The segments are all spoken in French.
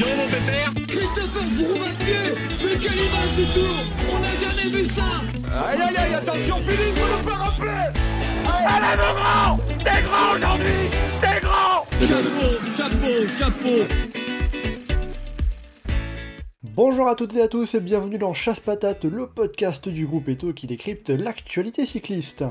donc mon pépère. Christopher pied Mais quelle image du tour On n'a jamais vu ça. Aïe aïe aïe, attention Philippe, vous nous faire rappeler Allez mon grand. T'es grand aujourd'hui. T'es grand. Chapeau, chapeau, chapeau. Bonjour à toutes et à tous et bienvenue dans Chasse Patate, le podcast du groupe Eto qui décrypte l'actualité cycliste.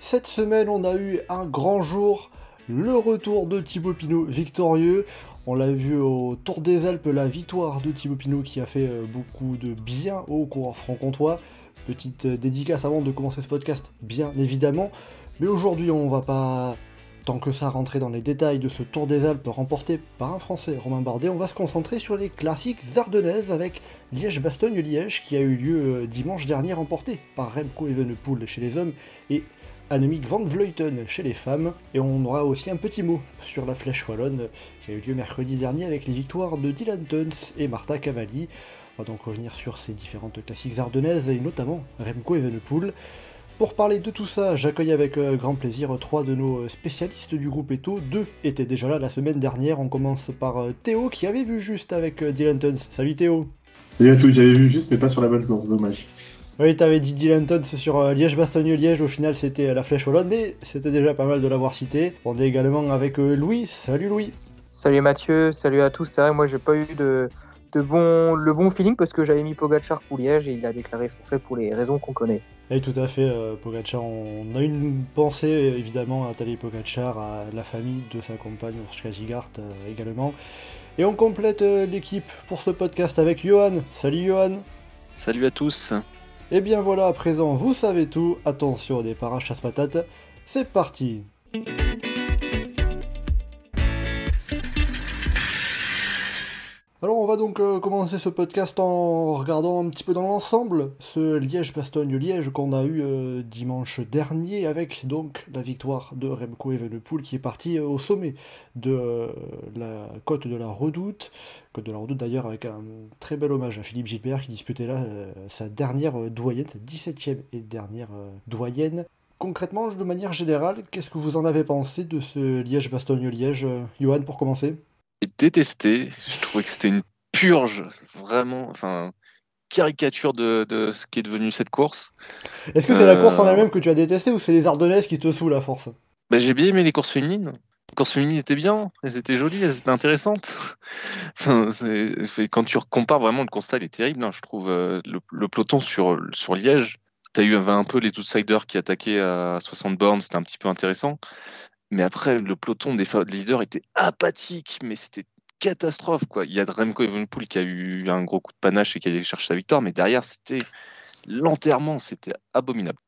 Cette semaine, on a eu un grand jour, le retour de Thibaut Pinot victorieux. On l'a vu au Tour des Alpes, la victoire de Thibaut Pinot qui a fait euh, beaucoup de bien au coureur franc-comtois. Petite euh, dédicace avant de commencer ce podcast, bien évidemment. Mais aujourd'hui, on va pas tant que ça rentrer dans les détails de ce Tour des Alpes remporté par un Français, Romain Bardet. On va se concentrer sur les classiques ardennaises avec Liège-Bastogne-Liège qui a eu lieu euh, dimanche dernier, remporté par Remco Evenepoel chez les hommes et Annemiek van Vleuten chez les femmes. Et on aura aussi un petit mot sur la Flèche Wallonne qui a eu lieu mercredi dernier avec les victoires de Dylan Tuns et Marta Cavalli. On va donc revenir sur ces différentes classiques ardennaises et notamment Remco Evenepoel. Pour parler de tout ça, j'accueille avec euh, grand plaisir trois de nos spécialistes du groupe Eto. Deux étaient déjà là la semaine dernière. On commence par euh, Théo qui avait vu juste avec euh, Dylan Tuns. Salut Théo Salut à tous, j'avais vu juste mais pas sur la bonne course, dommage. Oui, t'avais dit Dylan Tuns sur Liège-Bastogne-Liège, au final c'était la Flèche Wallonne, mais c'était déjà pas mal de l'avoir cité. On est également avec Louis. Salut Louis Salut Mathieu, salut à tous. C'est vrai, moi j'ai pas eu de, de bon, le bon feeling parce que j'avais mis Pogachar pour Liège et il a déclaré forfait pour les raisons qu'on connaît. Oui, tout à fait, euh, Pogacar. On a une pensée évidemment à Tadej Pogacar, à la famille de sa compagne Urshka Zigart euh, également. Et on complète euh, l'équipe pour ce podcast avec Johan. Salut Johan Salut à tous Et bien voilà, à présent, vous savez tout. Attention au départ à chasse-patate. C'est parti va donc euh, commencer ce podcast en regardant un petit peu dans l'ensemble ce Liège-Bastogne-Liège qu'on a eu euh, dimanche dernier avec donc la victoire de Remco Evenepoel qui est parti euh, au sommet de la côte de la Redoute, côte de la Redoute d'ailleurs avec un très bel hommage à Philippe Gilbert qui disputait là sa dernière doyenne, sa 17e et dernière doyenne. Concrètement, de manière générale, qu'est-ce que vous en avez pensé de ce Liège-Bastogne-Liège Johan pour commencer? Détesté. Je trouvais que c'était une purge, vraiment, enfin, caricature de, ce qui est devenu cette course. Est-ce que c'est la course en euh, elle-même que tu as détesté ou c'est les Ardennaises qui te saoulent à force? Bah, J'ai bien aimé les courses féminines. Les courses féminines étaient bien, elles étaient jolies, elles étaient intéressantes. enfin, quand tu compares vraiment, le constat il est terrible. Hein, je trouve euh, le, peloton sur, sur Liège. Tu as eu un peu les outsiders qui attaquaient à 60 bornes, c'était un petit peu intéressant. Mais après, le peloton des leaders était apathique, mais c'était catastrophe. Quoi. Il y a Remco Evenepoel qui a eu un gros coup de panache et qui allait chercher sa victoire, mais derrière, c'était l'enterrement, c'était abominable.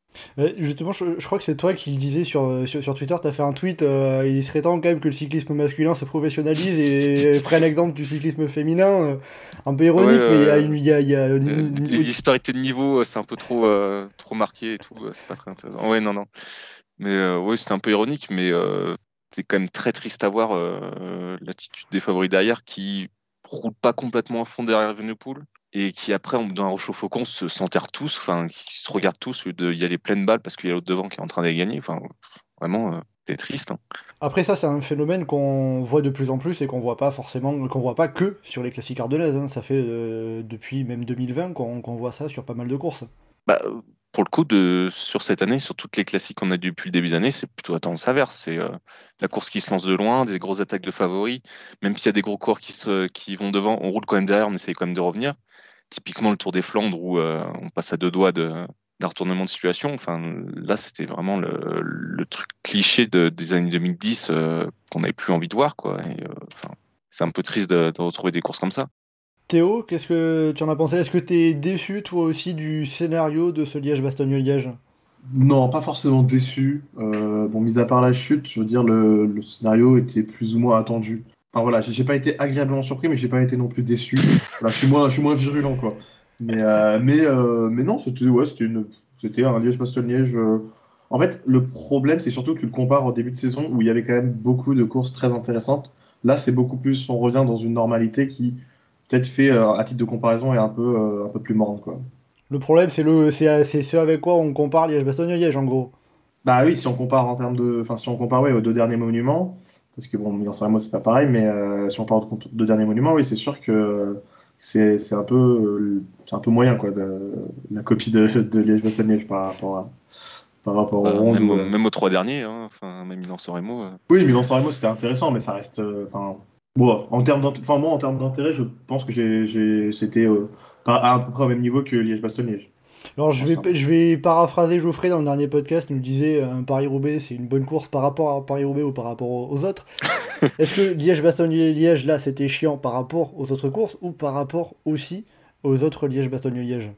justement, je, crois que c'est toi qui le disais sur, sur, Twitter, tu as fait un tweet, euh, il serait temps quand même que le cyclisme masculin se professionnalise et, prenne l'exemple du cyclisme féminin, euh, un peu ironique, mais il y a, y a, une, Les disparités de niveau, euh, c'est un peu trop, trop marqué et tout, c'est pas très intéressant. Ouais, non, non. Mais oui, c'était un peu ironique, mais c'est quand même très triste à voir euh, l'attitude des favoris derrière qui roulent pas complètement à fond derrière Evenepoel et qui après, dans un roche-au-faucon, se s'enterrent tous, enfin, qui se regardent tous, il y a les pleines balles parce qu'il y a l'autre devant qui est en train de gagner. Enfin, vraiment, c'est triste. Hein. Après ça, c'est un phénomène qu'on voit de plus en plus et qu'on voit pas forcément, qu'on voit pas que sur les classiques ardennaises. Hein. Ça fait depuis même 2020 qu'on voit ça sur pas mal de courses. Bah, pour le coup, sur cette année, sur toutes les classiques qu'on a depuis le début d'année, c'est plutôt à tendance inverse. C'est euh, la course qui se lance de loin, des grosses attaques de favoris. Même s'il y a des gros coureurs qui, vont devant, on roule quand même derrière, on essaye quand même de revenir. Typiquement le Tour des Flandres où euh, on passe à deux doigts d'un retournement de situation. Enfin, là, c'était vraiment le, truc cliché des années 2010 euh, qu'on n'avait plus envie de voir. C'est un peu triste de retrouver des courses comme ça. Théo, qu'est-ce que tu en as pensé? Est-ce que tu es déçu toi aussi du scénario de ce Liège-Bastogne-Liège Non, pas forcément déçu. Euh, bon, mis à part la chute, je veux dire, le, scénario était plus ou moins attendu. Enfin voilà, j'ai pas été agréablement surpris, mais j'ai pas été non plus déçu. je, suis moins, je suis moins virulent, quoi. Mais, euh, mais, euh, mais non, c'était ouais, c'était un Liège-Bastogne-Liège. En fait, le problème, c'est surtout que tu le compares au début de saison où il y avait quand même beaucoup de courses très intéressantes. Là, c'est beaucoup plus, on revient dans une normalité qui, peut-être fait euh, à titre de comparaison est un peu, euh, un peu plus morne. Quoi. Le problème, c'est, le, c'est, c'est ce avec quoi on compare Liège-Bastogne-Liège, en gros. Bah oui, si on compare en termes de, enfin si on compare ouais, aux deux derniers monuments, parce que bon, Milan Sanremo c'est pas pareil, mais euh, si on parle de deux derniers monuments, oui, c'est sûr que c'est c'est un peu euh, c'est un peu moyen quoi, de- la copie de, de Liège-Bastogne-Liège par rapport à par rapport au Euh, même, ou, euh, même aux trois derniers, hein, enfin, même Milan San Remo. euh. Oui, Milan Sanremo c'était intéressant, mais ça reste, euh, enfin, bon, en termes enfin, moi en termes d'intérêt, je pense que j'ai j'ai c'était euh, à peu près au même niveau que Liège-Bastogne-Liège. Alors je vais, je vais paraphraser Geoffrey dans le dernier podcast, il nous disait euh, un Paris-Roubaix c'est une bonne course par rapport à Paris-Roubaix ou par rapport aux autres. Est-ce que Liège-Bastogne-Liège là c'était chiant par rapport aux autres courses ou par rapport aussi aux autres Liège-Bastogne-Liège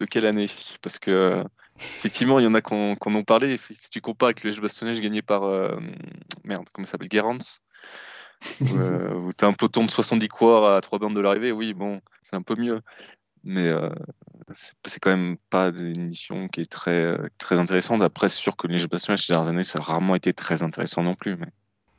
De quelle année? Parce que euh, effectivement, il y en a qui en ont parlé. Si tu compares avec le Liège-Bastogne-Liège gagné par euh, merde, comment ça s'appelle, Guérance, euh, où un peloton de 70 coureurs à trois bandes de l'arrivée, oui, bon, c'est un peu mieux. Mais euh, c'est quand même pas une édition qui est très, très intéressante. Après, c'est sûr que le Liège-Bastogne-Liège ces dernières années, ça a rarement été très intéressant non plus. Mais...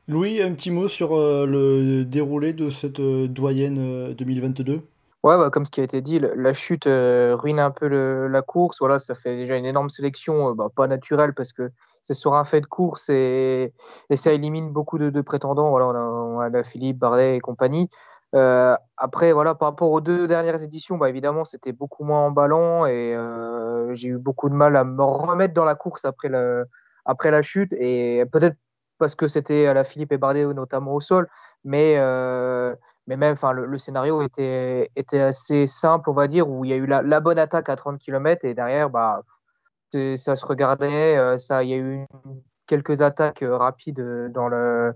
Louis, un petit mot sur euh, le déroulé de cette euh, doyenne euh, 2022 Ouais, bah, comme ce qui a été dit, la chute euh, ruine un peu le- la course. Voilà, ça fait déjà une énorme sélection, euh, bah, pas naturelle parce que c'est sur un fait de course et, ça élimine beaucoup de, prétendants. Voilà, on a, on Philippe, Bardet et compagnie. Euh, après, voilà, par rapport aux deux dernières éditions, bah, évidemment, c'était beaucoup moins emballant et euh, j'ai eu beaucoup de mal à me remettre dans la course après, la chute et peut-être parce que c'était à la Philippe et Bardet notamment au sol, mais euh, même, le, scénario était, assez simple, on va dire, où il y a eu la, la bonne attaque à 30 km et derrière, bah, ça se regardait. euh, Ça, il y a eu quelques attaques euh, rapides euh, dans, le,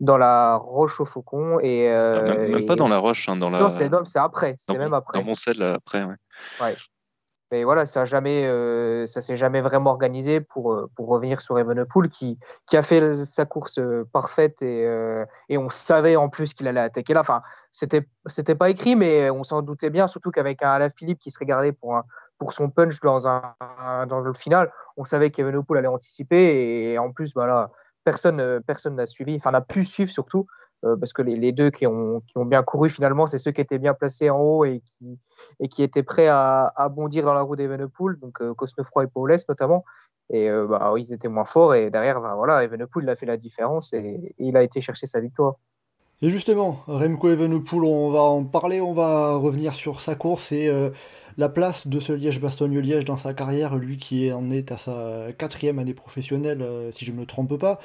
dans la Roche au Faucon. Et, euh, même, pas dans la roche, hein, dans la. Non, c'est non, c'est après. C'est même Mon- après. dans Moncel, après, ouais. Ouais. Mais voilà, ça jamais, euh, ça s'est jamais vraiment organisé pour, pour revenir sur Evenepoel qui, qui a fait sa course parfaite et, euh, et on savait en plus qu'il allait attaquer là. Enfin, c'était, c'était pas écrit, mais on s'en doutait bien, surtout qu'avec un Alaphilippe qui se regardait pour, un, pour son punch dans, le final, on savait qu'Evenepoel allait anticiper et en plus, personne euh, personne n'a suivi, enfin n'a pu suivre surtout. euh, parce que les, deux qui ont, bien couru finalement, c'est ceux qui étaient bien placés en haut et qui, étaient prêts à, à bondir dans la roue d'Evenepoel, donc euh, Cosnefroy et Paulès notamment. Et bah, ils étaient moins forts et derrière, bah, voilà, a fait la différence et il a été chercher sa victoire. Et justement, Remco Evenepoel, on va en parler, on va revenir sur sa course et euh, la place de ce Liège-Bastogne-Liège dans sa carrière, lui qui en est à sa quatrième année professionnelle, euh, si je ne me trompe pas.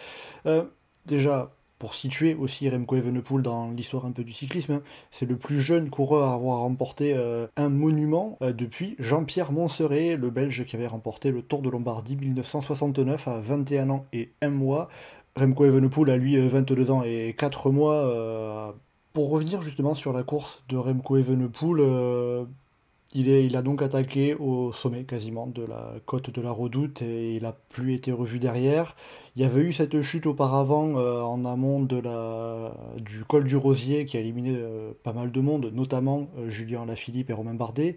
Euh, déjà, pour situer aussi Remco Evenepoel dans l'histoire un peu du cyclisme, hein, c'est le plus jeune coureur à avoir remporté un monument depuis Jean-Pierre Montserrat, le Belge qui avait remporté le Tour de Lombardie 1969 à 21 ans et 1 mois. Remco Evenepoel a lui euh, 22 ans et 4 mois. euh, pour revenir justement sur la course de Remco Evenepoel, euh, il, a donc attaqué au sommet quasiment de la côte de la Redoute et il n'a plus été revu derrière. Il y avait eu cette chute auparavant euh, en amont de la, du col du Rosier qui a éliminé euh, pas mal de monde, notamment euh, Julien Lafilippe et Romain Bardet,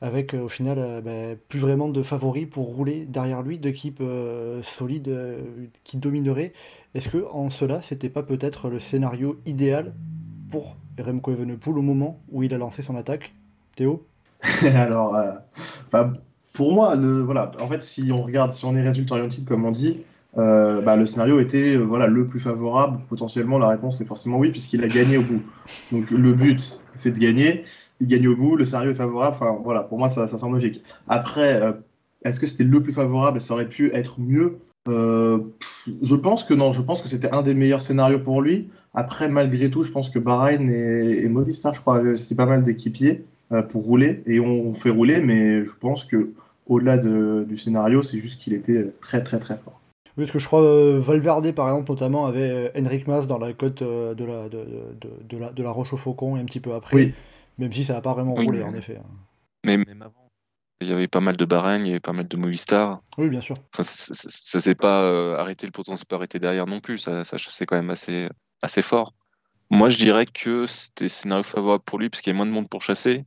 avec au final ben, plus vraiment de favoris pour rouler derrière lui, d'équipes solides qui domineraient. Est-ce que en cela, c'était pas peut-être le scénario idéal pour Remco Evenepoel au moment où il a lancé son attaque? Théo? Alors, euh, pour moi, voilà, en fait, si on regarde, si on est résultat orienté, comme on dit, euh, bah, le scénario était euh, voilà, le plus favorable. Potentiellement, la réponse est forcément oui, puisqu'il a gagné au bout. Donc, le but, c'est de gagner. Il gagne au bout, le scénario est favorable. Enfin, voilà, pour moi, ça, ça semble logique. Après, est-ce que c'était le plus favorable? Et ça aurait pu être mieux Je pense que non, je pense que c'était un des meilleurs scénarios pour lui. Après, malgré tout, je pense que Bahreïn et, et je crois, avaient aussi pas mal d'équipiers pour rouler et on fait rouler, mais je pense que au-delà de- du scénario, c'est juste qu'il était très très très fort. Oui, parce que je crois euh, Valverde, par exemple, notamment, avait euh, Henrik Mas dans la côte euh, de, la, de, de, de la, de la Roche au Faucon et un petit peu après, Oui. même si ça n'a pas vraiment Oui, roulé, mais- en effet. Mais même avant, il y avait pas mal de Bahreïn, il y avait pas mal de Movistar. Oui, bien sûr. Enfin, ça- ça s'est pas euh, arrêté, le peloton s'est pas arrêté derrière non plus. Ça, ça chassait quand même assez, assez fort. Moi, je dirais que c'était scénario favorable pour lui parce qu'il y avait moins de monde pour chasser.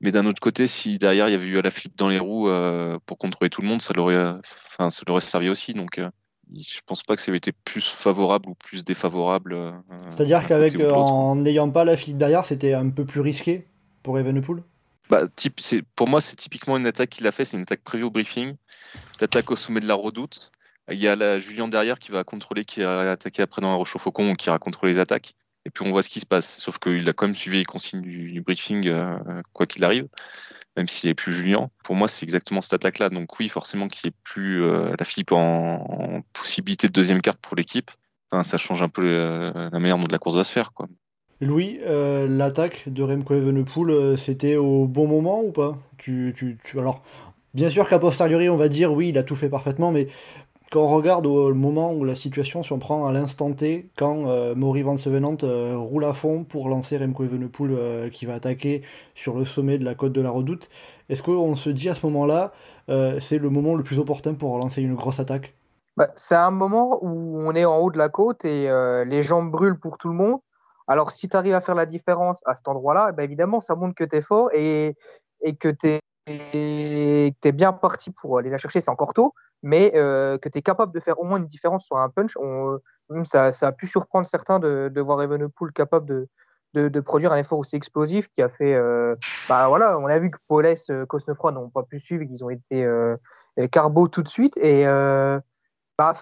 Mais d'un autre côté, si derrière il y avait eu à la flip dans les roues euh, pour contrôler tout le monde, ça l'aurait, enfin, ça l'aurait servi aussi. Donc, euh, je pense pas que ça avait été plus favorable ou plus défavorable. euh, C'est-à-dire qu'avec en n'ayant pas la file derrière, c'était un peu plus risqué pour Evenepoel? Bah, type, c'est, pour moi, c'est typiquement une attaque qu'il a fait. C'est une attaque prévue au briefing. T'attaques au sommet de la redoute. il y a la Julien derrière qui va contrôler, qui a attaqué après dans la roche au faucon, qui va contrôler les attaques. Et puis on voit ce qui se passe. Sauf qu'il a quand même suivi les consignes du, briefing, euh, quoi qu'il arrive, même s'il n'est plus Julien. Pour moi, c'est exactement cette attaque-là. Donc oui, forcément qu'il ait plus euh, la Philippe en, possibilité de deuxième carte pour l'équipe. ça change un peu la manière dont la course va se faire. Quoi. Louis, l'attaque de Remco Evenepoel, c'était au bon moment ou pas? Tu, tu, tu, Alors, bien sûr qu'à posteriori, on va dire oui, il a tout fait parfaitement, mais quand on regarde au moment où la situation, si prend à l'instant T, quand euh, Maury Van Sevenant euh, roule à fond pour lancer Remco Evenepoel euh, qui va attaquer sur le sommet de la côte de la Redoute, est-ce qu'on se dit à ce moment-là, c'est le moment le plus opportun pour lancer une grosse attaque? Bah, C'est un moment où on est en haut de la côte et les jambes brûlent pour tout le monde. Alors si tu arrives à faire la différence à cet endroit-là, bah, évidemment, ça montre que tu es fort et, et que tu es que tu es bien parti pour aller la chercher, c'est encore tôt, mais euh, que tu es capable de faire au moins une différence sur un punch. On, ça, ça, a pu surprendre certains de, de voir Evenepoel capable de, de, produire un effort aussi explosif qui a fait. Euh, bah voilà, on a vu que Paules, euh, Cosnefroid n'ont pas pu suivre, ils ont été euh, carbo tout de suite et bah,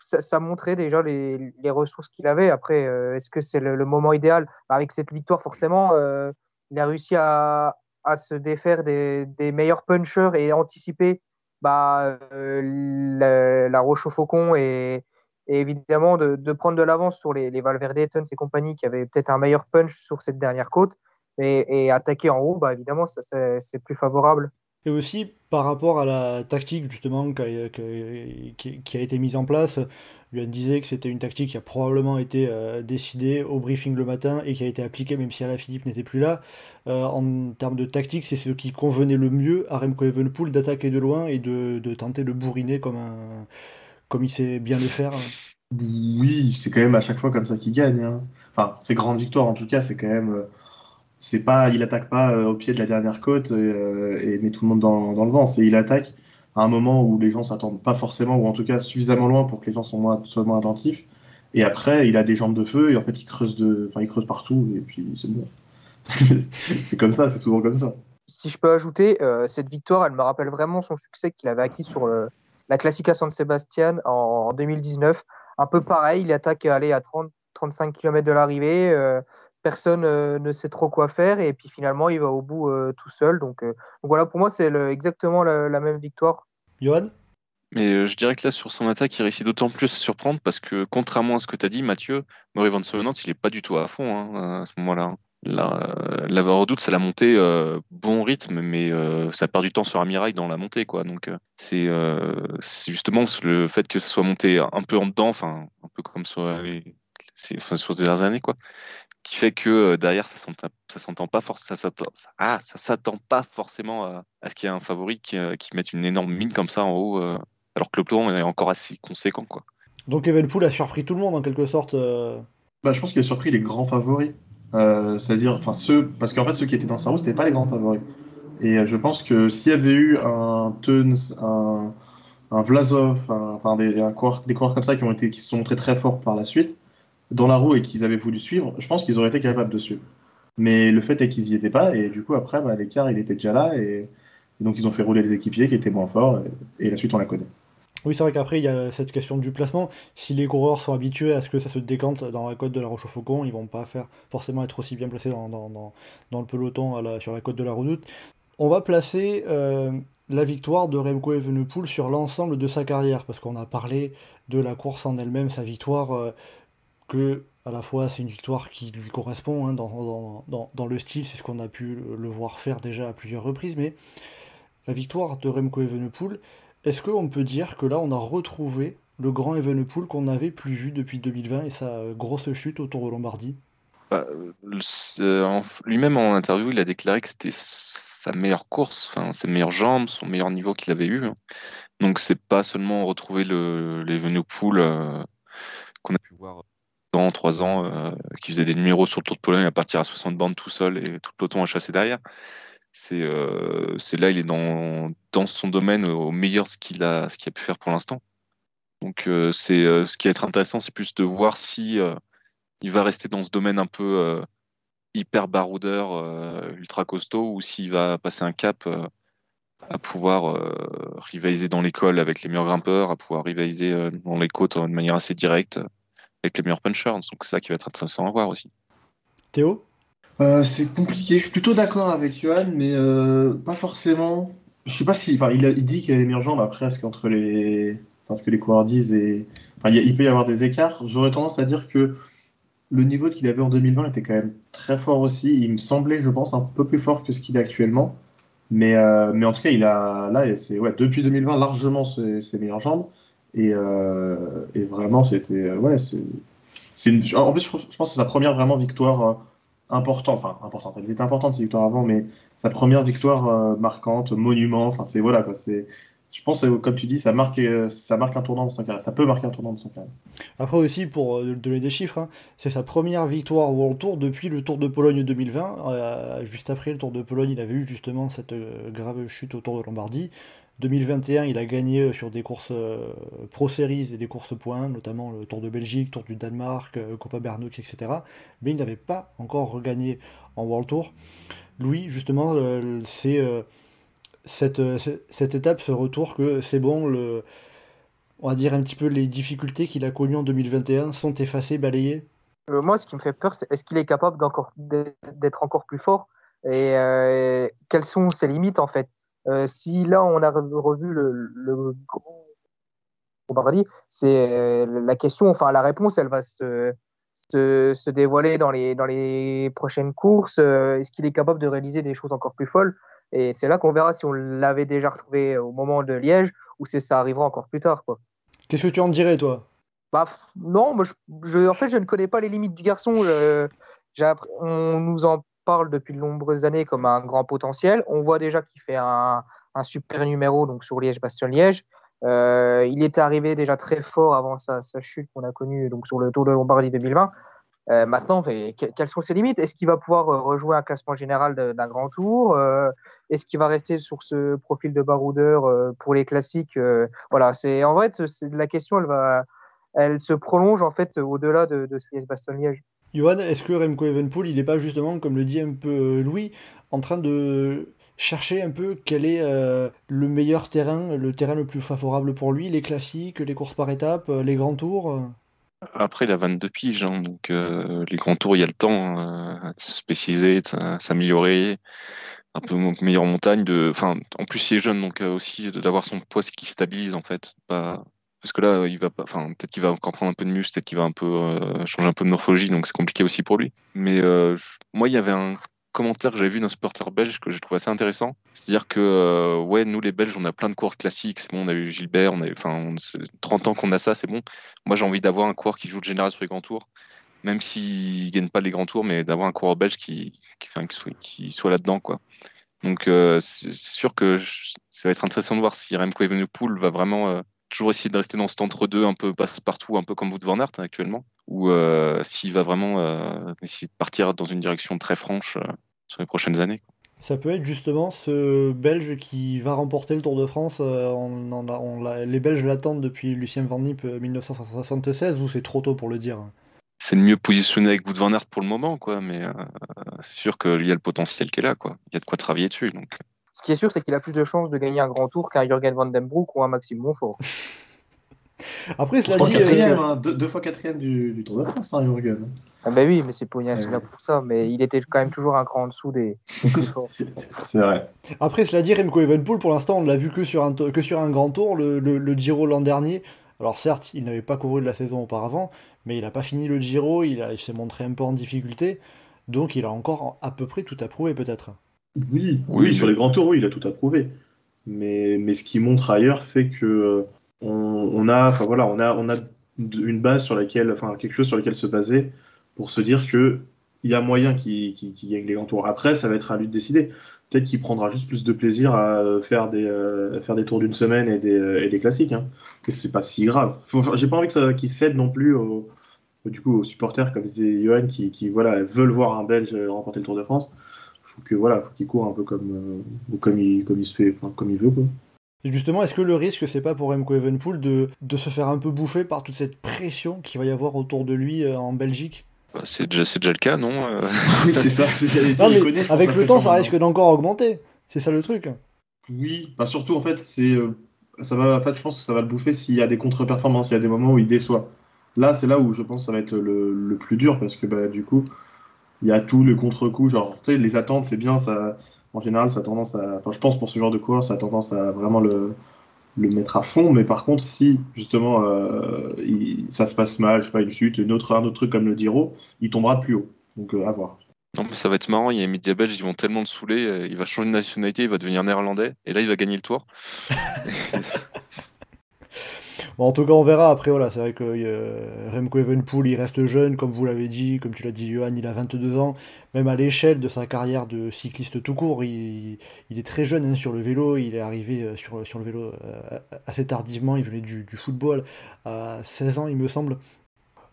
ça, montrait déjà les, les ressources qu'il avait. Après, est-ce que c'est le, le, moment idéal? Bah, Avec cette victoire, forcément, il a réussi à, à se défaire des, meilleurs punchers et anticiper bah, euh, la, Roche au Faucon et, évidemment de, prendre de l'avance sur les, les Valverde, Tuns et compagnie qui avaient peut-être un meilleur punch sur cette dernière côte et, attaquer en haut, bah, évidemment, c'est plus favorable. Et aussi par rapport à la tactique justement qui a, qui a été mise en place, Luan disait que c'était une tactique qui a probablement été euh, décidée au briefing le matin et qui a été appliquée même si Alain Philippe n'était plus là. Euh, en termes de tactique, c'est ce qui convenait le mieux à Remco Evenepoel d'attaquer de loin et de, tenter de bourriner comme, il sait bien le faire. Oui, c'est quand même à chaque fois comme ça qu'il gagne. Hein. Enfin, ses grandes victoires en tout cas, c'est quand même. Euh, c'est pas, il attaque pas au pied de la dernière côte et, et met tout le monde dans, le vent. C'est il attaque à un moment où les gens s'attendent pas forcément, ou en tout cas suffisamment loin pour que les gens soient moins, attentifs. Et après, il a des jambes de feu et en fait, il creuse, de... il creuse partout et puis c'est bon. c'est comme ça, c'est souvent comme ça. Si je peux ajouter, euh, cette victoire, elle me rappelle vraiment son succès qu'il avait acquis sur le, la Classica San Sebastian en, en, 2019. Un peu pareil, il attaque aller à 30, 35 km de l'arrivée. Personne euh, ne sait trop quoi faire et puis finalement il va au bout euh, tout seul. Donc, euh, donc, voilà, pour moi c'est exactement la, la, même victoire. Johan? Mais je dirais que là, sur son attaque, il réussit d'autant plus à surprendre parce que, contrairement à ce que tu as dit, Mathieu, Murray Van Solonant, il est pas du tout à fond hein, à ce moment-là. La, la redoute, ça l'a monté euh, bon rythme, mais euh, ça perd du temps sur Amiral dans la montée, quoi. Donc euh, c'est justement le fait que ça soit monté un peu en dedans, enfin un peu comme sur les, enfin, sur des dernières années, quoi, qui fait que euh, derrière, ça s'entend pas ça ah, ça s'attend pas forcément à, à ce qu'il y ait un favori qui, euh, qui, mette une énorme mine comme ça en haut, euh, alors que le peloton est encore assez conséquent, quoi. Donc Evenpool a surpris tout le monde en quelque sorte. Bah, je pense qu'il a surpris les grands favoris, c'est-à-dire, enfin ceux, parce qu'en fait ceux qui étaient dans sa roue, c'était pas les grands favoris. Et je pense que s'il y avait eu un Tuns, un, un Vlasov, enfin des, un coureurs, des coureurs comme ça qui ont été, qui se sont montrés très forts par la suite dans la roue et qu'ils avaient voulu suivre, je pense qu'ils auraient été capables de suivre. Mais le fait est qu'ils n'y étaient pas, et du coup, après, bah, l'écart, il était déjà là, et, donc ils ont fait rouler les équipiers qui étaient moins forts, et, la suite, on la connaît. Oui, c'est vrai qu'après, il y a cette question du placement. Si les coureurs sont habitués à ce que ça se décante dans la côte de la Roche-au-Faucon, ils vont pas faire forcément être aussi bien placés dans, le peloton sur la côte de la Redoute. On va placer euh, la victoire de Remco Evenepoel sur l'ensemble de sa carrière, parce qu'on a parlé de la course en elle-même, sa victoire. Euh, que à la fois c'est une victoire qui lui correspond hein, dans, dans, le style, c'est ce qu'on a pu le voir faire déjà à plusieurs reprises, mais la victoire de Remco Evenepoel, est-ce qu'on peut dire que là on a retrouvé le grand Evenepoel qu'on n'avait plus vu depuis 2020 et sa grosse chute autour de Lombardie bah, Lui-même en interview, il a déclaré que c'était sa meilleure course, enfin, ses meilleures jambes, son meilleur niveau qu'il avait eu. Hein. Donc c'est pas seulement retrouver l'Evenepoel euh, qu'on a pu voir ans, 3 ans, euh, qui faisait des numéros sur le Tour de Pologne à partir à 60 bandes tout seul et tout le peloton à chasser derrière. C'est euh, là, il est dans, son domaine au meilleur de ce qu'il a, qu'il a pu faire pour l'instant. Donc, euh, c'est ce qui va être intéressant, c'est plus de voir si il va rester dans ce domaine un peu hyper baroudeur, ultra costaud, ou s'il va passer un cap à pouvoir rivaliser dans l'école avec les meilleurs grimpeurs, à pouvoir rivaliser dans les côtes de manière assez directe avec les meilleurs punchers. Donc c'est ça qui va être intéressant à voir aussi. Théo? Euh, c'est compliqué. Je suis plutôt d'accord avec Johan, mais euh, pas forcément. Je sais pas si. Enfin, il, a- il dit qu'il a les meilleures jambes après, ce qu'entre les. Enfin, ce que les coureurs disent et. Enfin, il, y a- il peut y avoir des écarts. J'aurais tendance à dire que le niveau qu'il avait en 2020 était quand même très fort aussi. Il me semblait, je pense, un peu plus fort que ce qu'il est actuellement. Mais, euh, mais en tout cas, il a. Là, c'est ouais, depuis 2020, largement ses, ses meilleures jambes. Et, euh, et vraiment, c'était. Ouais, c'est. En plus, je pense que c'est sa première vraiment victoire. euh, importante, enfin importante, elles étaient importantes ces victoires avant, mais sa première victoire euh, marquante, monument, enfin c'est voilà quoi, c'est, je pense euh, comme tu dis, ça marque, euh, ça marque un tournant de son carrière, ça peut marquer un tournant de son carrière. Après aussi, pour euh, donner des chiffres, hein, c'est sa première victoire au World Tour depuis le Tour de Pologne 2020. Euh, juste après le Tour de Pologne, il avait eu justement cette euh, grave chute au Tour de Lombardie. 2021, il a gagné euh, sur des courses euh, Pro Series et des courses points, notamment le Tour de Belgique, Tour du Danemark, euh, Copa Bernux, etc. Mais il n'avait pas encore regagné en World Tour. Louis, justement, c'est cette, étape, ce retour que c'est bon, on va dire un petit peu les difficultés qu'il a connues en 2021 sont effacées, balayées. Moi, ce qui me fait peur, c'est est-ce qu'il est capable d'être encore plus fort? Et quelles sont ses limites en fait? Euh, si là on a re- revu le, le grand Bombardier, c'est euh, la question, enfin la réponse, elle va se, se, se dévoiler dans les, dans les prochaines courses. Euh, Est-ce qu'il est capable de réaliser des choses encore plus folles? Et c'est là qu'on verra si on l'avait déjà retrouvé au moment de Liège ou si ça arrivera encore plus tard. Quoi. Qu'est-ce que tu en dirais, toi? Bah, non, moi, je, je- en fait, je ne connais pas les limites du garçon. Je- on nous en parle depuis de nombreuses années comme un grand potentiel. On voit déjà qu'il fait un, super numéro donc sur Liège-Bastogne-Liège. Euh, il était arrivé déjà très fort avant sa, chute qu'on a connue donc sur le Tour de Lombardie 2020. Euh, maintenant, quelles sont ses limites? Est-ce qu'il va pouvoir euh, rejouer un classement général d'un grand tour? Est-ce qu'il va rester sur ce profil de baroudeur pour les classiques? Voilà, c'est en c'est la question. Elle va, elle se prolonge en fait au-delà de, de ce Liège-Bastogne-Liège. Johan, est-ce que Remco Evenpool, il n'est pas justement, comme le dit un peu euh, Louis, en train de chercher un peu quel est euh, le meilleur terrain, le terrain le plus favorable pour lui, les classiques, les courses par étapes, euh, les grands tours Après, il a 22 piges, hein, donc les grands tours, il y a le temps euh, de se spécialiser, de s'améliorer, un peu meilleure montagne. De... Enfin, en plus, il est jeune, donc aussi d'avoir son poids qui stabilise en fait. Pas... Parce que là, il va. Enfin, peut-être qu'il va encore prendre un peu de muscle, peut-être qu'il va un peu euh, changer un peu de morphologie, donc c'est compliqué aussi pour lui. Mais euh, moi, il y avait un commentaire que j'avais vu d'un supporter belge que j'ai trouvé assez intéressant. C'est-à-dire que, euh, ouais, nous les Belges, on a plein de coureurs classiques. C'est bon, on a eu Gilbert, on a eu, enfin, on- c'est 30 ans qu'on a ça, c'est bon. Moi, j'ai envie d'avoir un coureur qui joue de général sur les grands tours, même s'il gagne pas les grands tours, mais d'avoir un coureur belge qui, enfin, qui soit, là-dedans, quoi. Donc, euh, c'est sûr que ça va être intéressant de voir si Remco Evenepoel va vraiment euh, toujours essayer de rester dans cet entre-deux, un peu passe-partout, un peu comme Wout van Aert hein, actuellement, ou euh, s'il va vraiment euh, essayer de partir dans une direction très franche euh, sur les prochaines années. Ça peut être justement ce Belge qui va remporter le Tour de France. on les Belges l'attendent depuis Lucien Van Nip euh, 1976, ou c'est trop tôt pour le dire C'est le mieux positionné avec Wout van Aert pour le moment, quoi, mais c'est sûr qu'il y a le potentiel qui est là, quoi. Il y a de quoi travailler dessus, donc. Ce qui est sûr, c'est qu'il a plus de chances de gagner un grand tour qu'un Jürgen Van Den Broek ou un Maxime Montfort. Après, cela dit, euh, quatrième, hein, deux, deux fois quatrième du, du Tour de France, hein, Jürgen. Ah ben oui, mais c'est Pognac Ouais. là pour ça. Mais il était quand même toujours un cran en dessous des, des plus forts. C'est vrai. Après, cela dit, Remco Evenpool, pour l'instant, on ne l'a vu que sur un, que sur un grand tour, le, le- le Giro l'an dernier. Alors certes, il n'avait pas couru de la saison auparavant, mais il n'a pas fini le Giro, il, a- il s'est montré un peu en difficulté, donc il a encore à peu près tout à prouver peut-être. Oui, Oui, oui, sur les grands tours, oui, il a tout approuvé. Mais, mais ce qu'il montre ailleurs fait que euh, on, on a, enfin voilà, on a, on a une base sur laquelle, enfin quelque chose sur lequel se baser pour se dire que il y a moyen qu'il gagne les grands tours. Après, ça va être à lui de décider. Peut-être qu'il prendra juste plus de plaisir à euh, faire des, euh, à faire des tours d'une semaine et des, et des classiques. Hein, que c'est pas si grave. Enfin, J'ai pas envie qu'il cède non plus du coup, aux supporters, comme disait Johan, qui, qui voilà, veulent voir un Belge remporter le Tour de France faut que voilà, faut qu'il court un peu comme euh, comme il comme il se fait, enfin, comme il veut quoi. Et justement, est-ce que le risque, c'est pas pour Remco Evenpool de, de se faire un peu bouffer par toute cette pression qu'il va y avoir autour de lui euh, en Belgique? Bah, c'est déjà, c'est déjà le cas, non Euh, Oui, c'est ça. Non, mais avec le temps, ça risque d'encore augmenter. C'est ça le truc. Oui, bah surtout en fait, c'est euh, ça va. En fait, je pense que ça va le bouffer s'il y a des contre-performances, il y a des moments où il déçoit. Là, c'est là où je pense que ça va être le, le plus dur parce que bah, du coup, il y a tout le contre-coup. Genre, tu sais, les attentes, c'est bien. Ça, en général, ça a tendance à. Enfin, je pense pour ce genre de coureur, ça a tendance à vraiment le, le mettre à fond. Mais par contre, si justement euh, il- ça se passe mal, je sais pas, une chute, une autre, un autre truc comme le Giro, il tombera de plus haut. Donc euh, à voir. Non, mais ça va être marrant. Il y a les médias belges, ils vont tellement le saouler. euh, Il va changer de nationalité, il va devenir néerlandais. Et là, il va gagner le tour. Bon, en tout cas, on verra. Après, voilà, c'est vrai que euh, Remco Evenepoel, il reste jeune, comme vous l'avez dit, comme tu l'as dit, Johan, il a 22 ans. Même à l'échelle de sa carrière de cycliste tout court, il, est très jeune hein, sur le vélo. Il est arrivé euh, sur, le vélo euh, assez tardivement. Il venait du, football à 16 ans, il me semble.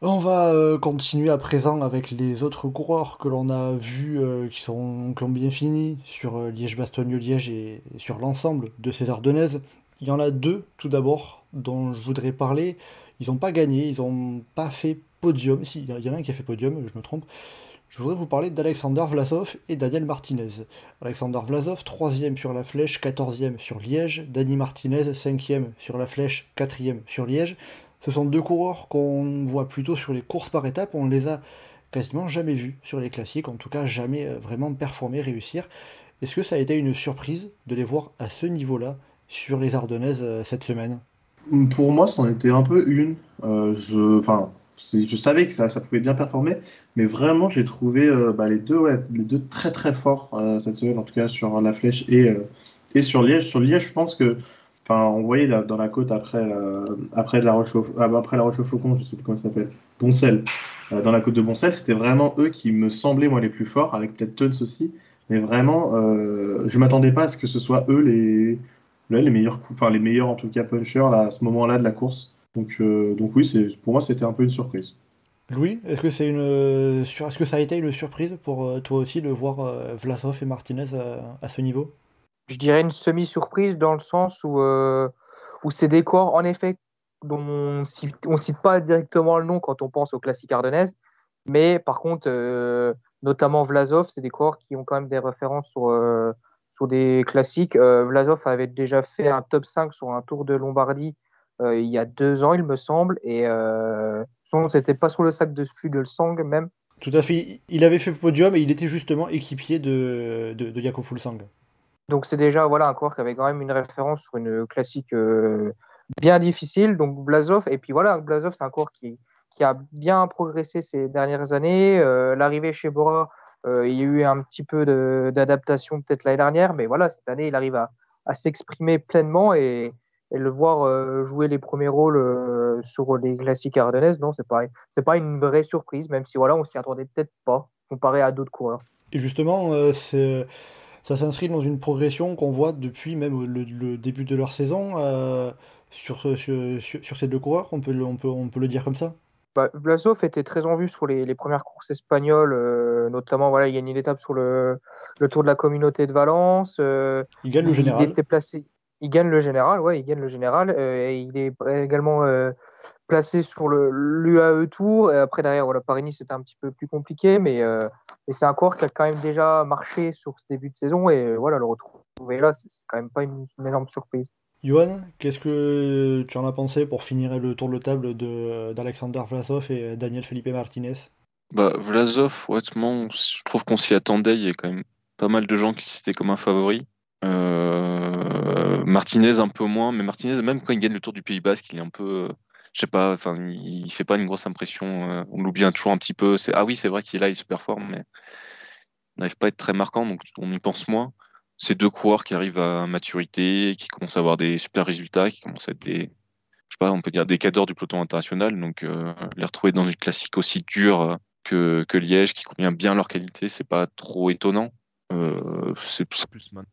On va continuer à présent avec les autres coureurs que l'on a vus qui, sont, qui ont bien fini sur Liège-Bastogne-Liège et, et sur l'ensemble de ces Ardennaises. Il y en a deux, tout d'abord, dont je voudrais parler. Ils n'ont pas gagné, ils n'ont pas fait podium. Si, il y en a un qui a fait podium, je me trompe. Je voudrais vous parler d'Alexander Vlasov et Daniel Martinez. Alexander Vlasov, 3 sur la flèche, 14 sur Liège. Dani Martinez, 5 sur la flèche, 4 sur Liège. Ce sont deux coureurs qu'on voit plutôt sur les courses par étapes. On les a quasiment jamais vus sur les classiques, en tout cas jamais euh, vraiment performer, réussir. Est-ce que ça a été une surprise de les voir à ce niveau-là? Sur les Ardennaises euh, cette semaine Pour moi, c'en était un peu une. Euh, je, enfin, je savais que ça, pouvait bien performer, mais vraiment, j'ai trouvé euh, bah, les deux, très très forts cette semaine, en tout cas sur la flèche et, sur Liège. Sur Liège, je pense que, enfin, on voyait dans la côte après, après la Roche ah, bah, après la Roche au Faucon, je sais plus comment ça s'appelle, Boncel. Dans la côte de Boncel, c'était vraiment eux qui me semblaient moi les plus forts, avec peut-être Tuns aussi, mais vraiment, je m'attendais pas à ce que ce soit eux les là, les meilleurs coups, enfin les meilleurs en tout cas punchers là, à ce moment-là de la course. Donc, euh, donc oui, c'est pour moi c'était un peu une surprise. Louis, est-ce que c'est une euh, est-ce que ça a été une surprise pour euh, toi aussi de voir Vlasov et Martinez à, à ce niveau? Je dirais une semi-surprise dans le sens où, euh, où c'est des corps, en effet, dont on cite, on cite pas directement le nom quand on pense aux classiques ardennaises, mais par contre, euh, notamment Vlasov, c'est des corps qui ont quand même des références sur, euh, sur des classiques. Euh, Vlasov avait déjà fait un top 5 sur un Tour de Lombardie euh, il y a deux ans, il me semble, et euh, c'était pas sur le sac de Fugelsang même. Tout à fait. Il avait fait podium et il était justement équipier de, de, de Jakob Fuglsang. Donc c'est déjà voilà, un coureur qui avait quand même une référence sur une classique euh, bien difficile. Donc Blazov, et puis voilà, Blazov, c'est un coureur qui, qui a bien progressé ces dernières années. Euh, L'arrivée chez Bora, euh, il y a eu un petit peu d'adaptation peut-être l'année dernière, mais voilà, cette année, il arrive à, à s'exprimer pleinement et, et le voir euh, jouer les premiers rôles euh, sur les classiques ardennaises, non, c'est pas, pas une vraie surprise, même si voilà, on s'y attendait peut-être pas comparé à d'autres coureurs. Et justement, ça s'inscrit dans une progression qu'on voit depuis même le, le début de leur saison sur, sur, sur- ces deux coureurs. On peut, on peut, on peut le dire comme ça? Bah, Vlasov était très en vue sur les, les premières courses espagnoles, euh, notamment voilà, il gagne une étape sur le, le Tour de la Communauté de Valence. euh, Il gagne le il général. était placé, il gagne le général, ouais, il gagne le général. euh, et il est également placé sur le l'UAE Tour. Et après derrière, voilà, Paris-Nice c'était un petit peu plus compliqué, mais c'est un coureur qui a quand même déjà marché sur ce début de saison et voilà, le retrouver là, c'est c'est quand même pas une, une énorme surprise. Johan, qu'est-ce que tu en as pensé pour finir le tour de table de- d'Alexander Vlasov et Daniel Felipe Martinez? Bah, Vlasov, honnêtement, je trouve qu'on s'y attendait. Il y a quand même pas mal de gens qui citaient comme un favori. Euh, Martinez un peu moins, mais Martinez, même quand il gagne le Tour du Pays Basque, il est un peu, euh, je sais pas, enfin, il, fait pas une grosse impression. euh, on l'oublie toujours un petit peu. Ah oui, c'est vrai qu'il est là, il se performe, mais il n'arrive pas à être très marquant, donc on y pense moins. C'est deux coureurs qui arrivent à maturité, qui commencent à avoir des super résultats, qui commencent à être des, je sais pas, on peut dire des cadors du peloton international. Donc euh, les retrouver dans une classique aussi dure euh, que, que Liège, qui convient bien leur qualité, c'est pas trop étonnant. Euh, c'est plus maintenant.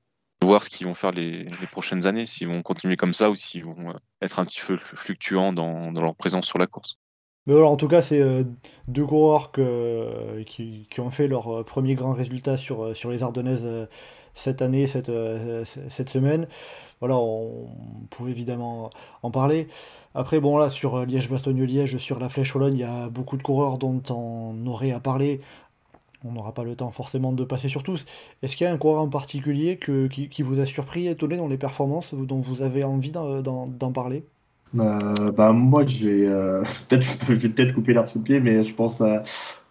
Voir ce qu'ils vont faire les, les prochaines années, s'ils vont continuer comme ça ou s'ils vont être un petit peu fluctuants dans, dans leur présence sur la course. Mais voilà, en tout cas, c'est euh, deux coureurs que- qui, qui ont fait leur premier grand résultat sur, sur les Ardennaises euh, cette année, cette, euh, cette semaine. Voilà, on pouvait évidemment en parler. Après, bon, là, sur euh, Liège-Bastogne-Liège, sur la Flèche Wallonne, il y a beaucoup de coureurs dont on aurait à parler. on n'aura pas le temps forcément de passer sur tous. Est-ce qu'il y a un coureur en particulier que, qui, vous a surpris, étonné dans les performances, dont vous avez envie d'en, d'en parler? Euh, bah, moi, je vais euh, peut-être je vais peut-être couper l'herbe sous pied, mais je pense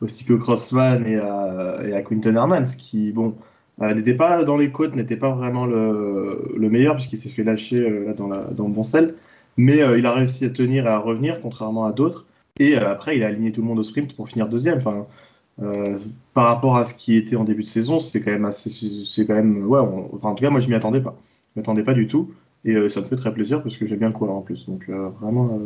aussi que Crossman et à, et à Quinton Hermans, qui, bon, euh, n'était pas dans les côtes, n'était pas vraiment le, le meilleur, puisqu'il s'est fait lâcher euh, là, dans, dans le bon sel, mais euh, il a réussi à tenir et à revenir, contrairement à d'autres. Et après, il a aligné tout le monde au sprint pour finir deuxième. Enfin, par rapport à ce qui était en début de saison, c'est quand même assez, c'est quand même, ouais, enfin, en tout cas, moi, je m'y attendais pas. Je m'y attendais pas du tout. Et ça me fait très plaisir parce que j'aime bien le coureur en plus. Donc vraiment,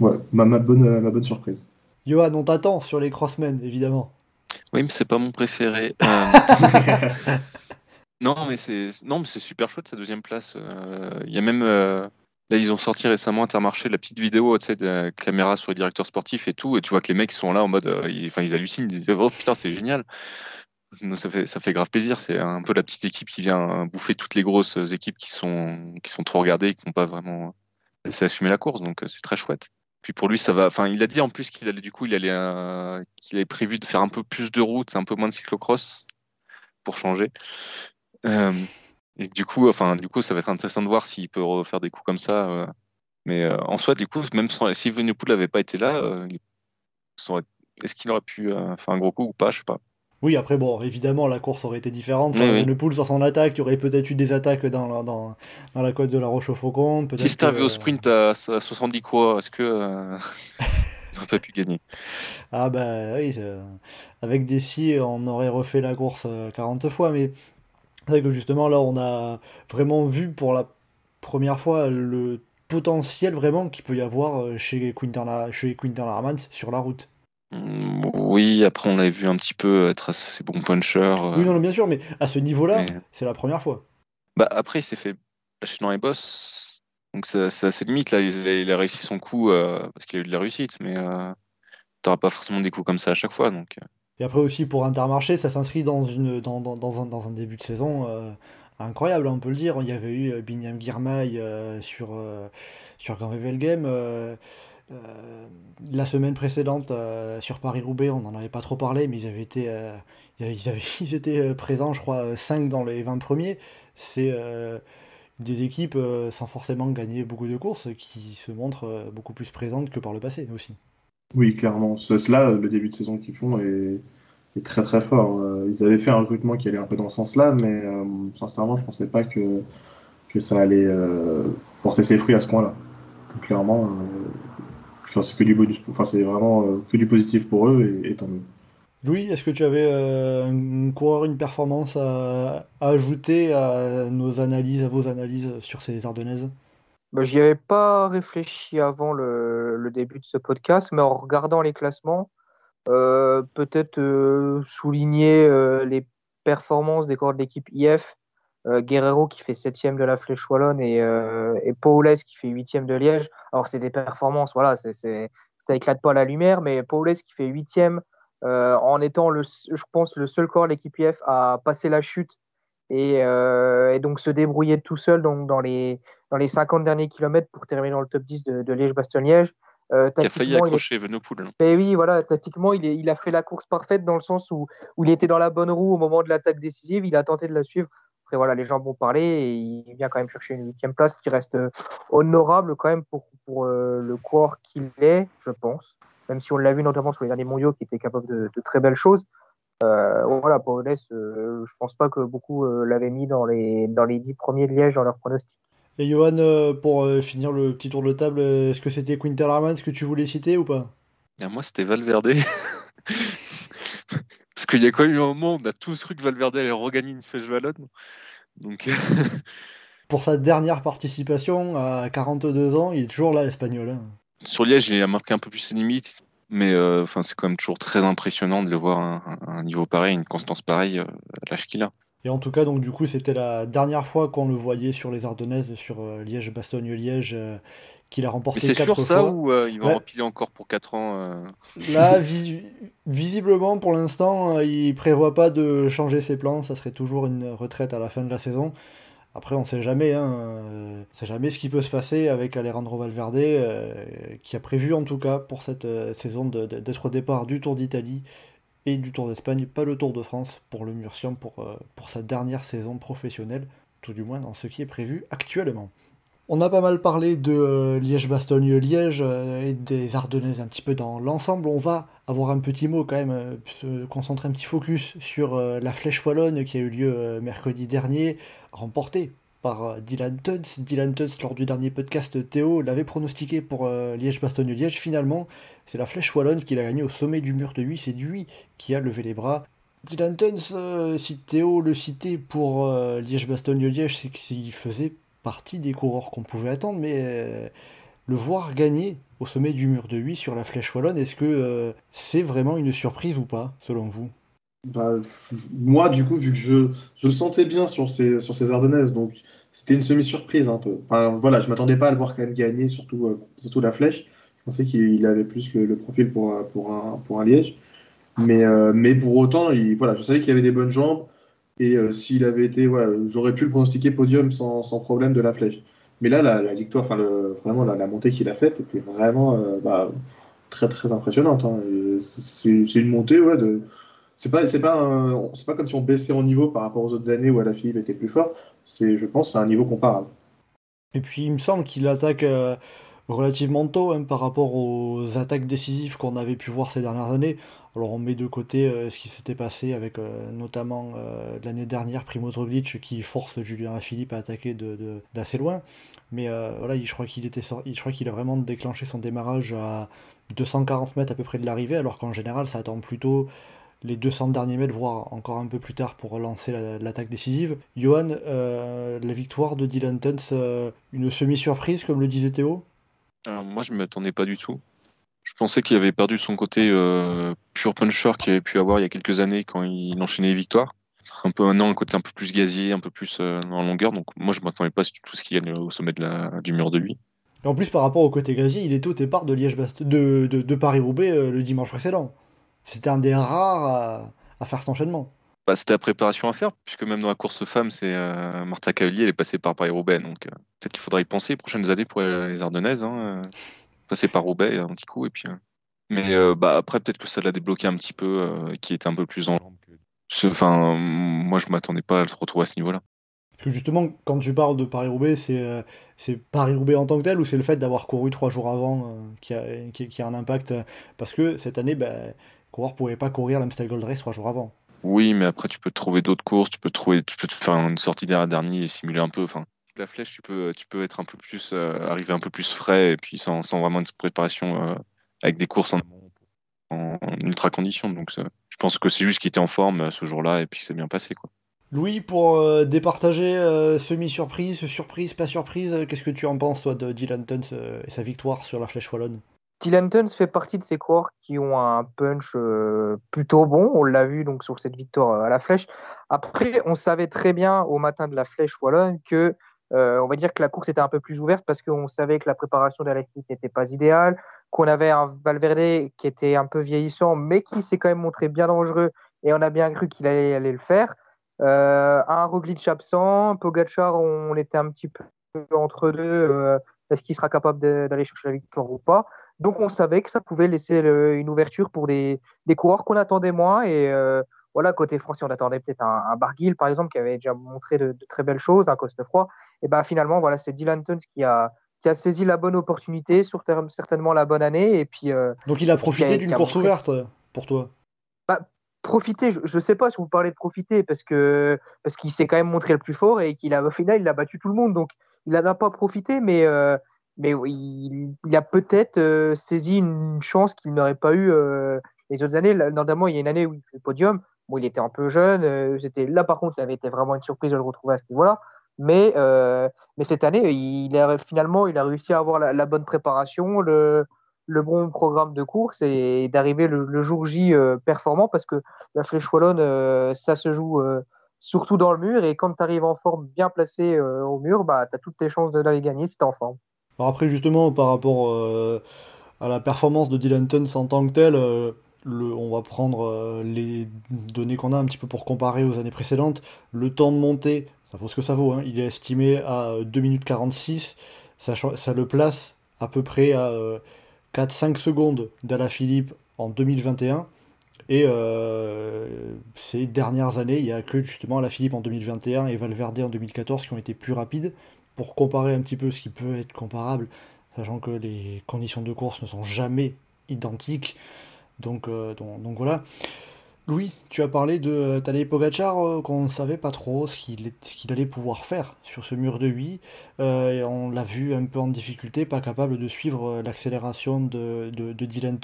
ouais, ma, bonne, ma bonne surprise. Johan, on t'attend sur les crossmen, évidemment. Oui, mais c'est pas mon préféré. Euh, non, mais c'est non, mais c'est super chouette sa deuxième place. Euh, Il y a même euh, là, ils ont sorti récemment Intermarché la petite vidéo, tu sais, de la caméra sur les directeurs sportifs et tout, et tu vois que les mecs sont là en mode, ils, enfin, ils hallucinent, ils disent oh putain, c'est génial. Ça fait, ça fait grave plaisir. C'est un peu la petite équipe qui vient bouffer toutes les grosses équipes qui sont, qui sont trop regardées et qui n'ont pas vraiment laissé assumer la course. Donc c'est très chouette. Puis pour lui, ça va. Enfin, il a dit en plus qu'il allait du coup, il allait, euh, qu'il avait prévu de faire un peu plus de route, un peu moins de cyclocross pour changer. Euh, et du coup, enfin, du coup, ça va être intéressant de voir s'il peut refaire des coups comme ça. euh. Mais en soi, du coup, même sans, si Venepool n'avait pas été là, est-ce qu'il aurait pu faire un gros coup ou pas? Je sais pas. Oui, après, bon, évidemment, la course aurait été différente. Oui, Sans oui. le pool sur son attaque, il y aurait peut-être eu des attaques dans la, dans, dans la côte de la Roche au Faucon. Si c'était que- au sprint à, à 70 quoi, est-ce que euh, pas pu gagner? Ah bah oui, c'est- avec des on aurait refait la course euh, 40 fois, mais c'est vrai que justement là, on a vraiment vu pour la première fois le potentiel vraiment qu'il peut y avoir euh, chez Quinten, La- chez Larmans sur la route. Mm, Oui, après on l'avait vu un petit peu être assez bon puncher. euh, Oui, non, non, bien sûr, mais à ce niveau-là, mais- c'est la première fois. Bah, après, il s'est fait lâcher dans les boss. Donc c'est assez limite. Là, il a, il a réussi son coup euh, parce qu'il a eu de la réussite. Mais euh, t'auras pas forcément des coups comme ça à chaque fois. Donc. Et après aussi pour Intermarché, ça s'inscrit dans, une, dans, dans, dans un, dans un début de saison euh, incroyable, on peut le dire. Il y avait eu Binyam Girmay euh, sur, euh, sur Grand Revel Game. euh, euh, la semaine précédente euh, sur Paris-Roubaix, on n'en avait pas trop parlé, mais ils avaient été, euh, ils étaient présents, je crois, 5 dans les 20 premiers. C'est des équipes sans forcément gagner beaucoup de courses qui se montrent beaucoup plus présentes que par le passé aussi. Oui, clairement. Cela, le début de saison qu'ils font est, très très fort. Ils avaient fait un recrutement qui allait un peu dans ce sens-là, mais sincèrement, je pensais pas que, que ça allait porter ses fruits à ce point-là. Clairement, je pense que c'est que du bonus. Enfin, c'est vraiment euh, que du positif pour eux et, et tant mieux. Louis, est-ce que tu avais euh, un coureur, une performance à, à ajouter à nos analyses, à vos analyses sur ces Ardennaises? Bah, j'y avais pas réfléchi avant le, le début de ce podcast, mais en regardant les classements, euh, peut-être euh, souligner euh, les performances des coureurs de l'équipe IF. Euh, Guerrero qui fait septième de la Flèche Wallonne et, euh, et Paules qui fait huitième de Liège. Alors c'est des performances, voilà, c'est, c'est- ça éclate pas la lumière, mais Paules qui fait huitième euh, en étant, le, je pense, le seul corps de l'équipe IF à passer la chute et, euh, et donc se débrouiller tout seul donc, dans, les, dans les 50 derniers kilomètres pour terminer dans le top 10 de, de Liège-Bastogne-Liège. Euh, qui a failli accrocher Venepool. hein. mais oui, voilà, tactiquement, il, est- il a fait la course parfaite dans le sens où, où il était dans la bonne roue au moment de l'attaque décisive. Il a tenté de la suivre. Après, voilà, les gens vont parler et il vient quand même chercher une huitième place qui reste euh, honorable quand même pour, pour euh, le corps qu'il est, je pense. Même si on l'a vu notamment sur les derniers mondiaux qui était capable de, de très belles choses. Euh, voilà, Paules, euh, je pense pas que beaucoup euh, l'avaient mis dans les, dans les dix premiers de Liège dans leur pronostic. Et Johan, pour finir le petit tour de table, est-ce que c'était Quinter Larmans que tu voulais citer ou pas? Et moi, c'était Valverde. Parce qu'il y a quand même eu un moment où on a tous cru que Valverde allait regagner une Flèche Wallonne. Donc, Pour sa dernière participation à 42 ans, il est toujours là, l'Espagnol. hein. sur Liège, il a marqué un peu plus ses limites. Mais euh, enfin, c'est quand même toujours très impressionnant de le voir à un, à un niveau pareil, une constance pareille, euh, à l'âge qu'il a. Et en tout cas, donc du coup, c'était la dernière fois qu'on le voyait sur les Ardennaises, sur euh, Liège-Bastogne-Liège, euh, qu'il a Mais remporté c'est quatre sûr ça ou euh, il va Ouais. empiler encore pour 4 ans Là, visiblement, pour l'instant, il prévoit pas de changer ses plans. Ça serait toujours une retraite à la fin de la saison. Après, on sait jamais. Hein, euh, on sait jamais ce qui peut se passer avec Alejandro Valverde, euh, qui a prévu en tout cas pour cette euh, saison d'être au départ du Tour d'Italie Et du Tour d'Espagne, pas le Tour de France pour le Murcian pour, pour sa dernière saison professionnelle, tout du moins dans ce qui est prévu actuellement. On a pas mal parlé de Liège-Bastogne-Liège et des Ardennaises un petit peu dans l'ensemble. On va avoir un petit mot quand même, se concentrer un petit focus sur la Flèche Wallonne qui a eu lieu mercredi dernier, remportée euh, Dylan Tuds. Dylan Tuds, lors du dernier podcast, Théo l'avait pronostiqué pour euh, Liège-Bastogne-Liège. Finalement, c'est la flèche wallonne qui l'a gagné au sommet du mur de 8. C'est lui qui a levé les bras. Dylan Tuns, euh, si Théo le citait pour Liège-Bastogne-Liège, c'est qu'il faisait partie des coureurs qu'on pouvait attendre, mais le voir gagner au sommet du mur de 8 sur la flèche wallonne, est-ce que c'est vraiment une surprise ou pas, selon vous? Bah, moi, du coup, vu que je, je le sentais bien sur ces, sur ces Ardennaises, donc c'était une semi-surprise un peu. Enfin, voilà, je m'attendais pas à le voir quand même gagner, surtout, euh, surtout la flèche. Je pensais qu'il avait plus le, profil pour, euh, pour, un, pour un Liège. Mais, euh, mais pour autant, il, voilà, je savais qu'il avait des bonnes jambes. Et s'il avait été, ouais, j'aurais pu le pronostiquer podium sans, sans, problème de la flèche. Mais là, la, la victoire, enfin, le, vraiment, la, la montée qu'il a faite était vraiment bah, très, très impressionnante. Hein. C'est une montée, ouais, de c'est pas pas pas comme si on baissait en niveau par rapport aux autres années où Alaphilippe était plus fort. C'est je pense c'est un niveau comparable. Et puis il me semble qu'il attaque euh, relativement tôt hein, par rapport aux attaques décisives qu'on avait pu voir ces dernières années. Alors on met de côté euh, ce qui s'était passé avec euh, notamment l'année dernière Primo Roglic qui force Julien Philippe à attaquer d'assez loin. Mais voilà, je crois qu'il a vraiment déclenché son démarrage à 240 mètres à peu près de l'arrivée, alors qu'en général ça attend plutôt les 200 derniers mètres, voire encore un peu plus tard pour lancer l'attaque décisive. Johan, euh, la victoire de Dylan Tuns, euh, une semi-surprise comme le disait Théo? Moi je ne m'attendais pas du tout. Je pensais qu'il avait perdu son côté euh, pure puncher qu'il avait pu avoir il y a quelques années quand il enchaînait les victoires. Un peu maintenant, le côté un peu plus gazier, un peu plus en longueur. Donc moi je ne m'attendais pas du tout ce qu'il gagne au sommet de la, du mur de lui. Et en plus, par rapport au côté gazier, il était au départ de, Liège de, de, de Paris-Roubaix le dimanche précédent. C'était un des rares à, faire cet enchaînement. Bah, c'était la préparation à faire, puisque même dans la course femme, c'est euh, Martha Cavalli, elle est passée par Paris-Roubaix, donc euh, peut-être qu'il faudra y penser les prochaines années pour les Ardennaises, hein, euh, passer par Roubaix un petit coup, et puis. Mais bah, après, peut-être que ça l'a débloqué un petit peu, qui était un peu plus en. Enfin, moi, je m'attendais pas à le retrouver à ce niveau-là. Parce que justement, quand tu parles de Paris-Roubaix, c'est Paris-Roubaix en tant que tel ou c'est le fait d'avoir couru trois jours avant qui, a, qui, a, un impact? Parce que cette année, bah, coureur pouvait pas courir l'Amstel Gold Race trois jours avant. Oui, mais après tu peux trouver d'autres courses, tu peux trouver, tu peux faire une sortie derrière dernier et simuler un peu. Enfin, la flèche, tu peux, tu peux être un peu plus, euh, arriver un peu plus frais et puis sans, sans vraiment une préparation euh, avec des courses en, en, ultra conditions. Donc, je pense que c'est juste qu'il était en forme euh, ce jour-là et puis c'est bien passé quoi. Louis, pour départager semi-surprise, surprise, pas surprise, qu'est-ce que tu en penses toi de Dylan Tuns et sa victoire sur la flèche wallonne? Dylan fait partie de ces coureurs qui ont un punch euh, plutôt bon. On l'a vu donc sur cette victoire euh, à la flèche. Après, on savait très bien au matin de la flèche wallonne que euh, on va dire que la course était un peu plus ouverte parce qu'on savait que la préparation d'Alexis n'était pas idéale, qu'on avait un Valverde qui était un peu vieillissant, mais qui s'est quand même montré bien dangereux et on a bien cru qu'il allait, le faire. un Roglic absent, Pogachar, on était un petit peu entre deux. Est-ce qu'il sera capable d'aller chercher la victoire ou pas donc on savait que ça pouvait laisser une ouverture pour des, coureurs qu'on attendait moins. Et euh, voilà, côté français, on attendait peut-être un, un, Barguil, par exemple, qui avait déjà montré de, très belles choses, un Costefroy. Et ben finalement, voilà, c'est Dylan Tuns qui a, qui a saisi la bonne opportunité, sur certainement la bonne année. Et puis, euh, Donc il a profité d'une course ouverte pour toi? Bah, Profiter, je ne sais pas si vous parlez de profiter, parce que parce qu'il s'est quand même montré le plus fort et qu'il a au final, il a battu tout le monde. Donc il n'en a pas profité, mais. Euh, mais il, a peut-être euh, saisi une chance qu'il n'aurait pas eu euh, les autres années. Notamment, il y a une année où il fait le podium. Bon, il était un peu jeune. C'était là, par contre, ça avait été vraiment une surprise de le retrouver à ce niveau-là. Mais, mais cette année, il a, finalement, il a réussi à avoir la, bonne préparation, le, le, bon programme de course et, d'arriver le, jour J performant parce que la flèche wallonne, ça se joue surtout dans le mur. Et quand tu arrives en forme bien placé au mur, bah, tu as toutes tes chances d'aller gagner si tu en forme. Alors après, justement, par rapport euh, à la performance de Dylan Tuns en tant que tel, euh, le, on va prendre euh, les données qu'on a un petit peu pour comparer aux années précédentes. Le temps de montée, ça vaut ce que ça vaut, hein, il est estimé à 2 minutes 46, ça, ça le place à peu près à 4-5 secondes d'Ala Philippe en 2021. Et euh, ces dernières années, il n'y a que justement la Philippe en 2021 et Valverde en 2014 qui ont été plus rapides. Pour comparer un petit peu ce qui peut être comparable, sachant que les conditions de course ne sont jamais identiques. Donc, euh, donc, donc voilà. Louis, tu as parlé de euh, Tadej Pogacar, euh, qu'on ne savait pas trop ce qu'il allait pouvoir faire sur ce mur de 8. Euh, on l'a vu un peu en difficulté, pas capable de suivre l'accélération de, Dylan.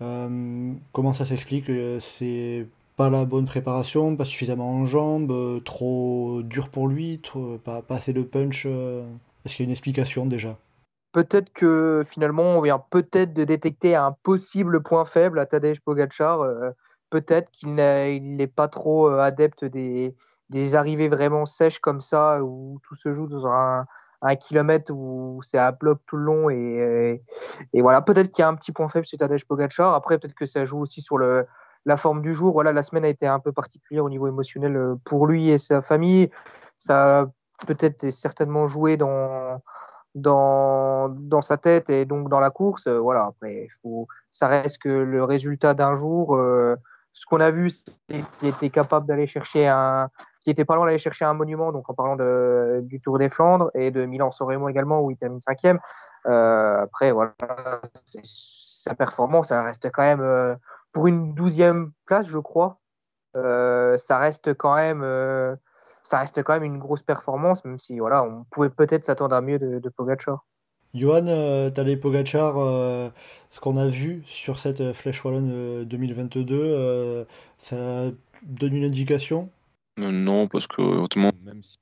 Euh, comment ça s'explique? C'est pas la bonne préparation, pas suffisamment en jambes, trop dur pour lui, pas, assez de punch. Est-ce qu'il y a une explication déjà? Peut-être que finalement, on vient peut-être de détecter un possible point faible à Tadej Pogacar. Peut-être qu'il n'est pas trop euh, adepte des, arrivées vraiment sèches comme ça, où tout se joue dans un, kilomètre où c'est à bloc tout le long. Et, voilà, peut-être qu'il y a un petit point faible chez Tadej Pogacar. Après, peut-être que ça joue aussi sur la forme du jour. Voilà, la semaine a été un peu particulière au niveau émotionnel euh, pour lui et sa famille. Ça a peut-être certainement joué dans sa tête et donc dans la course. Euh, voilà, après, ça reste que le résultat d'un jour. Ce qu'on a vu, c'est qu'il était capable d'aller chercher un. qui était pas loin d'aller chercher un monument, donc en parlant du Tour des Flandres et de Milan-San également, où il termine cinquième. Euh, après, voilà, sa performance, elle reste quand même euh, pour une douzième place, je crois. Euh, ça reste quand même. ça reste quand même une grosse performance, même si voilà, on pouvait peut-être s'attendre à mieux de, de Pogacar. Johan, euh, Tadej Pogacar, euh, ce qu'on a vu sur cette Flèche Wallonne euh, 2022, euh, ça donne une indication? Euh, non, parce que autrement, même si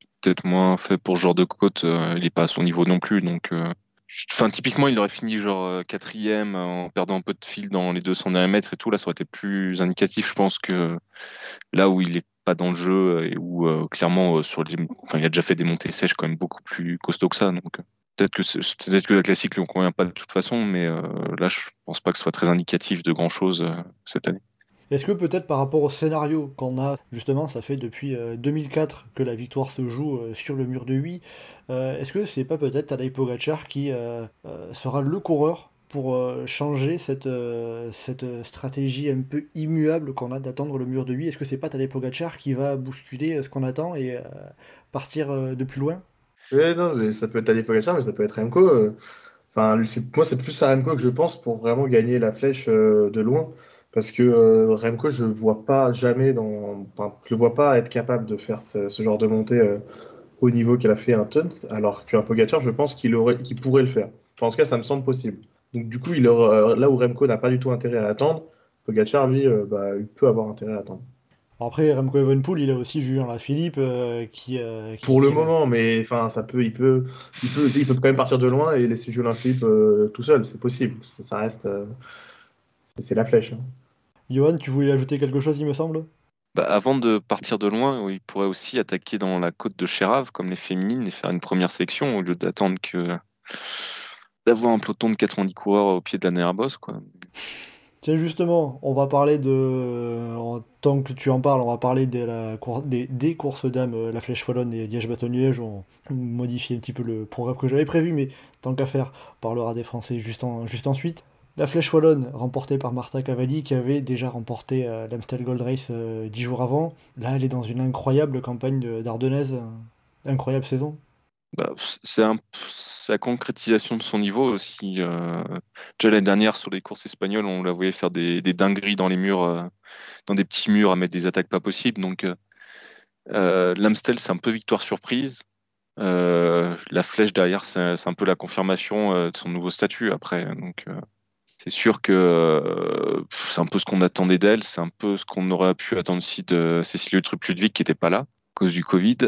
c'est peut-être moins fait pour ce genre de côte, euh, il est pas à son niveau non plus. Donc, euh, enfin, typiquement, il aurait fini genre quatrième euh, en perdant un peu de fil dans les 200 derniers mètres et tout. Là, ça aurait été plus indicatif, je pense, que là où il est pas dans le jeu et où euh, clairement, euh, sur les... enfin, il a déjà fait des montées sèches quand même beaucoup plus costauds que ça. Donc, euh, peut-être que que la classique lui convient pas de toute façon, mais euh, là, je pense pas que ce soit très indicatif de grand-chose euh, cette année. Est-ce que peut-être par rapport au scénario qu'on a, justement, ça fait depuis euh, 2004 que la victoire se joue euh, sur le mur de 8, euh, est-ce que c'est pas peut-être Tadej Pogacar qui euh, euh, sera le coureur pour euh, changer cette, euh, stratégie un peu immuable qu'on a d'attendre le mur de 8? Est-ce que c'est pas Tadej Pogacar qui va bousculer euh, ce qu'on attend et euh, partir euh, de plus loin? Ouais, non, mais ça peut être Tadej Pogacar, mais ça peut être Remco. euh. Enfin, moi, c'est plus à Remco que je pense pour vraiment gagner la flèche euh, de loin. Parce que euh, Remco, je le vois pas jamais dans. Je le vois pas être capable de faire ce, genre de montée au niveau qu'elle a fait un Tunt, alors qu'un Pogacar, je pense qu'il aurait, qu'il pourrait le faire. En tout cas, ça me semble possible. Donc, du coup, il aura- là où Remco n'a pas du tout intérêt à attendre, Pogacar, lui, bah, il peut avoir intérêt à attendre. Après, Remco Evenepoel, il a aussi Julien Lafilippe euh, qui, euh, qui- Pour le qui- moment, mais enfin, ça peut, il peut, il peut, il peut quand même partir de loin et laisser Julien Philippe euh, tout seul. C'est possible. Ça, ça reste, euh, c'est la flèche. hein. Johan, tu voulais ajouter quelque chose, il me semble? Bah, avant de partir de loin, il pourrait aussi attaquer dans la côte de Chérave, comme les féminines, et faire une première sélection au lieu d'attendre que d'avoir un peloton de 90 coureurs au pied de la bosse, quoi. Tiens, justement, on va parler de. en tant que tu en parles, on va parler de la des, courses dames, euh, la Flèche Wallonne et Liège-Bastogne-Liège. On modifie un petit peu le programme que j'avais prévu, mais tant qu'à faire, on parlera des Français juste, juste ensuite. La Flèche Wallonne, remportée par Marta Cavalli, qui avait déjà remporté euh, l'Amstel Gold Race euh, dix jours avant. Là, elle est dans une incroyable campagne de- d'Ardennaise, incroyable saison. Bah, c'est un- la concrétisation de son niveau aussi. euh, déjà l'année dernière, sur les courses espagnoles, on la voyait faire des, des dingueries dans les murs, euh, dans des petits murs, à mettre des attaques pas possibles. Donc, euh, euh, l'Amstel, c'est un peu victoire surprise. Euh, la flèche derrière, c'est un peu la confirmation de son nouveau statut après. Donc, c'est sûr que c'est un peu ce qu'on attendait d'elle. C'est un peu ce qu'on aurait pu attendre aussi de Cécilie Utrup-Ludwig qui n'était pas là à cause du Covid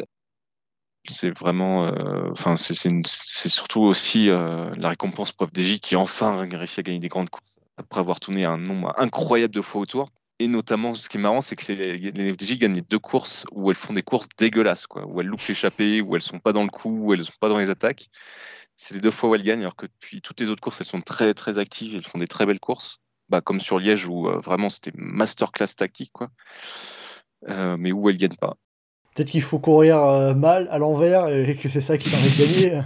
c'est vraiment, euh, enfin, c'est surtout aussi euh, la récompense pour FDJ qui enfin a réussi à gagner des grandes courses après avoir tourné un nombre incroyable de fois autour. Et notamment, ce qui est marrant, c'est que les, FDJ gagnent les deux courses où elles font des courses dégueulasses, où elles loupent l'échappée, où elles sont pas dans le coup, où elles sont pas dans les attaques. C'est les deux fois où elles gagnent, alors que depuis toutes les autres courses, elles sont très très actives, elles font des très belles courses. Bah, comme sur Liège où euh, vraiment c'était masterclass tactique, quoi. Mais où elles gagnent pas. Peut-être qu'il faut courir euh, mal, à l'envers, et que c'est ça qui permet de gagner.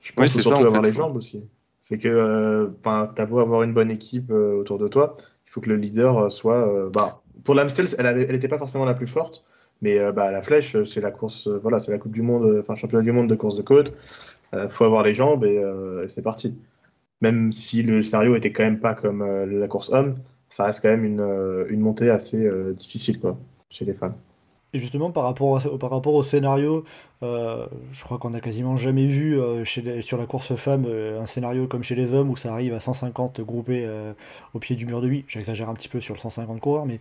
Je Ouais, pense qu'il c'est faut ça, avoir fait. les jambes aussi. C'est que, euh, ben, t'as beau avoir une bonne équipe euh, autour de toi, il faut que le leader soit. bah, pour l'Amstel, elle n'était pas forcément la plus forte, mais bah, la flèche, c'est la course, voilà, c'est la Coupe du Monde, enfin championnat du monde de course de côte. Il faut avoir les jambes et c'est parti. Même si le scénario était quand même pas comme la course homme, ça reste quand même une, une montée assez difficile quoi, chez les femmes. Et justement, par rapport, par rapport au scénario, euh, je crois qu'on n'a quasiment jamais vu euh, chez sur la course femme euh, un scénario comme chez les hommes où ça arrive à 150 groupés au pied du mur de 8. J'exagère un petit peu sur le 150 coureurs, mais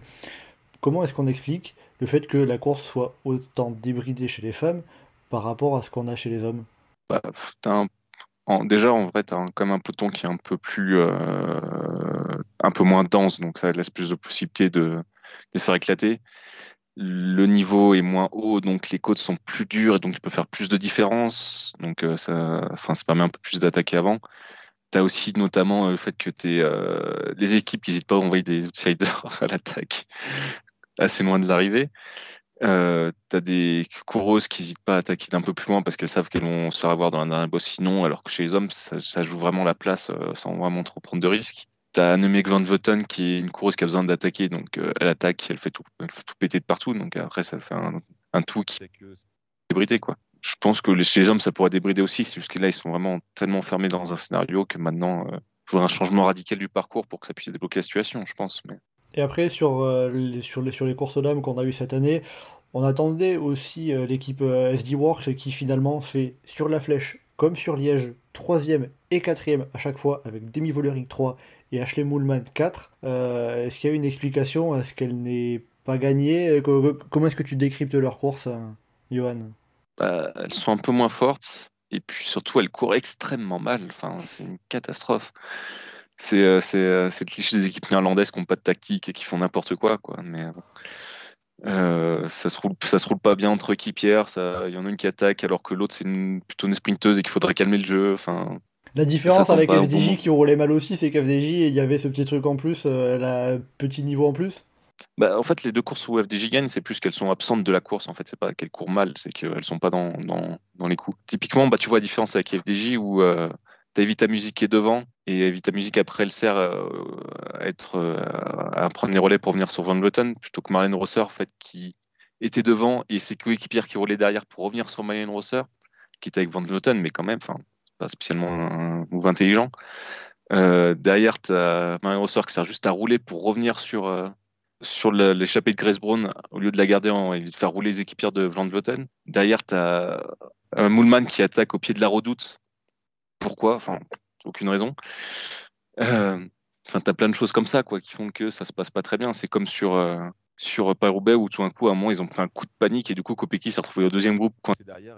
comment est-ce qu'on explique le fait que la course soit autant débridée chez les femmes par rapport à ce qu'on a chez les hommes? Bah, Déjà, en vrai, tu as même un peloton qui est un peu plus. un peu moins dense, donc ça laisse plus de possibilités de, de faire éclater le niveau est moins haut, donc les côtes sont plus dures et donc tu peux faire plus de différence. Donc euh, ça, enfin, ça permet un peu plus d'attaquer avant. Tu as aussi notamment euh, le fait que es, euh, les équipes n'hésitent pas à envoyer des outsiders à l'attaque assez loin de l'arrivée. Euh, des coureuses qui n'hésitent pas à attaquer d'un peu plus loin parce qu'elles savent qu'elles vont se faire dans un dernier boss sinon, alors que chez les hommes, ça, joue vraiment la place sans vraiment trop prendre de risques. T'as Annemiek van Voten qui est une coureuse qui a besoin d'attaquer, donc euh, elle attaque, elle fait, tout, elle fait tout péter de partout, donc après ça fait un, tout qui débridé quoi. Je pense que chez les hommes ça pourrait débrider aussi, c'est juste que là ils sont vraiment tellement fermés dans un scénario que maintenant il euh, faudrait un changement radical du parcours pour que ça puisse débloquer la situation, je pense. Mais... Et après sur, euh, les, sur, les, sur les courses d'âme qu'on a eu cette année, on attendait aussi l'équipe SD Works qui finalement fait sur la flèche comme sur Liège, troisième et quatrième à chaque fois avec Demi Vollering 3 et Ashley Moulman 4. Euh, est-ce qu'il y a une explication à ce qu'elle n'ait pas gagné? Comment est-ce que tu décryptes leur course, hein, Johan? Bah, Elles sont un peu moins fortes et puis surtout elles courent extrêmement mal. C'est une catastrophe. C'est euh, euh, le cliché des équipes néerlandaises qui n'ont pas de tactique et qui font n'importe quoi, quoi. Mais ça se roule, ça se roule pas bien entre équipières. Il y en a une qui attaque alors que l'autre c'est plutôt une sprinteuse et qu'il faudrait calmer le jeu. La différence avec FDJ qui roulait mal aussi, c'est qu'FDJ, il y avait ce petit truc en plus, euh, elle a un petit niveau en plus. Bah, en fait, les deux courses où FDJ gagne, c'est plus qu'elles sont absentes de la course. En fait, c'est pas qu'elles courent mal, c'est qu'elles sont pas dans, dans, les coups. Typiquement, bah, tu vois la différence avec FDJ où euh, tu as Evita Music qui est devant et Evita Music après elle sert euh, à, être, à prendre les relais pour venir sur Van Vleuten plutôt que Marlène Rosser en fait, qui était devant et ses coéquipières qui roulaient derrière pour revenir sur Marlène Rosser qui était avec Van Vleuten, mais quand même, enfin spécialement un move intelligent. Euh, derrière, tu as Rossor qui sert juste à rouler pour revenir sur, euh, sur l'échappée de Grace Brown au lieu de la garder et de faire rouler les équipières de Van Vleuten. Derrière, tu as un Moulman qui attaque au pied de la redoute. Pourquoi? Enfin, aucune raison. Euh, enfin, tu as plein de choses comme ça quoi, qui font que ça se passe pas très bien. C'est comme sur, sur Paris-Roubaix où tout d'un coup, à un moment, ils ont pris un coup de panique et du coup, Kopecky s'est retrouvé au deuxième groupe coincé derrière.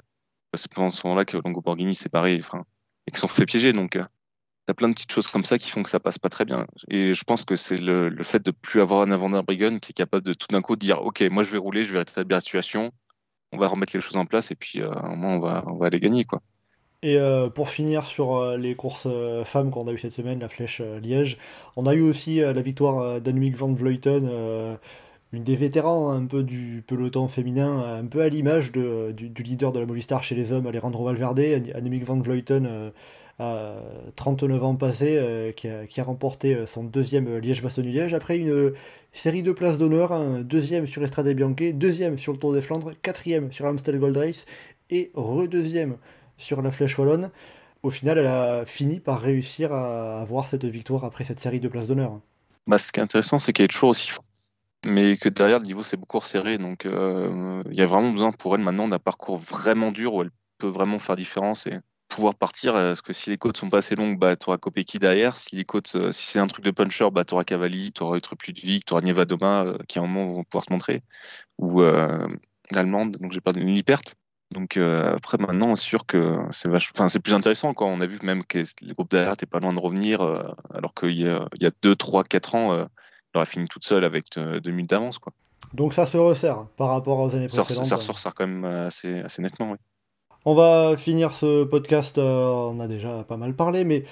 C'est pendant ce moment-là que Longo Borghini s'est pareil. Enfin, et qui sont fait piéger. Donc, euh, tu as plein de petites choses comme ça qui font que ça passe pas très bien. Et je pense que c'est le, le, fait de plus avoir un avant Briggon qui est capable de tout d'un coup dire Ok, moi je vais rouler, je vais rétablir la situation, on va remettre les choses en place et puis euh, au moins on va, on va aller gagner. quoi. Et euh, pour finir sur les courses femmes qu'on a eu cette semaine, la flèche Liège, on a eu aussi la victoire d'Annemiek van Vleuten, une des vétérans un peu du peloton féminin, un peu à l'image du, leader de la Movistar chez les hommes, Alejandro Valverde, Annemiek van Vleuten à 39 ans passés, euh, qui, a, remporté euh, son deuxième Liège-Bastogne-Liège après une série de places d'honneur, un deuxième sur Estrade Bianche, deuxième sur le Tour des Flandres, quatrième sur Amstel Gold Race et redeuxième sur la Flèche Wallonne. Au final, elle a fini par réussir à avoir cette victoire après cette série de places d'honneur. Bah, ce qui est intéressant, c'est qu'elle est toujours aussi forte mais que derrière le niveau c'est beaucoup resserré donc euh, il y a vraiment besoin pour elle maintenant d'un parcours vraiment dur où elle peut vraiment faire différence et pouvoir partir. Euh, parce que si les côtes sont pas assez longues, bah, tu auras Kopecky derrière. Si les côtes, euh, si c'est un truc de puncher, bah, tu auras Cavalli, tu auras plus de Vic, tu auras Nevadoma euh, qui à un moment vont pouvoir se montrer. Ou l'allemande, donc j'ai donné une perte. Donc après maintenant, c'est sûr que c'est enfin, c'est plus intéressant quand on a vu même que les groupes derrière n'étaient pas loin de revenir, alors qu'il y y a 2, 3, 4 ans, aurait fini toute seule avec 2 minutes d'avance. quoi. Donc ça se resserre par rapport aux années précédentes. Ça, ressort quand même assez, assez nettement, oui. On va finir ce podcast, euh, on a déjà pas mal parlé, mais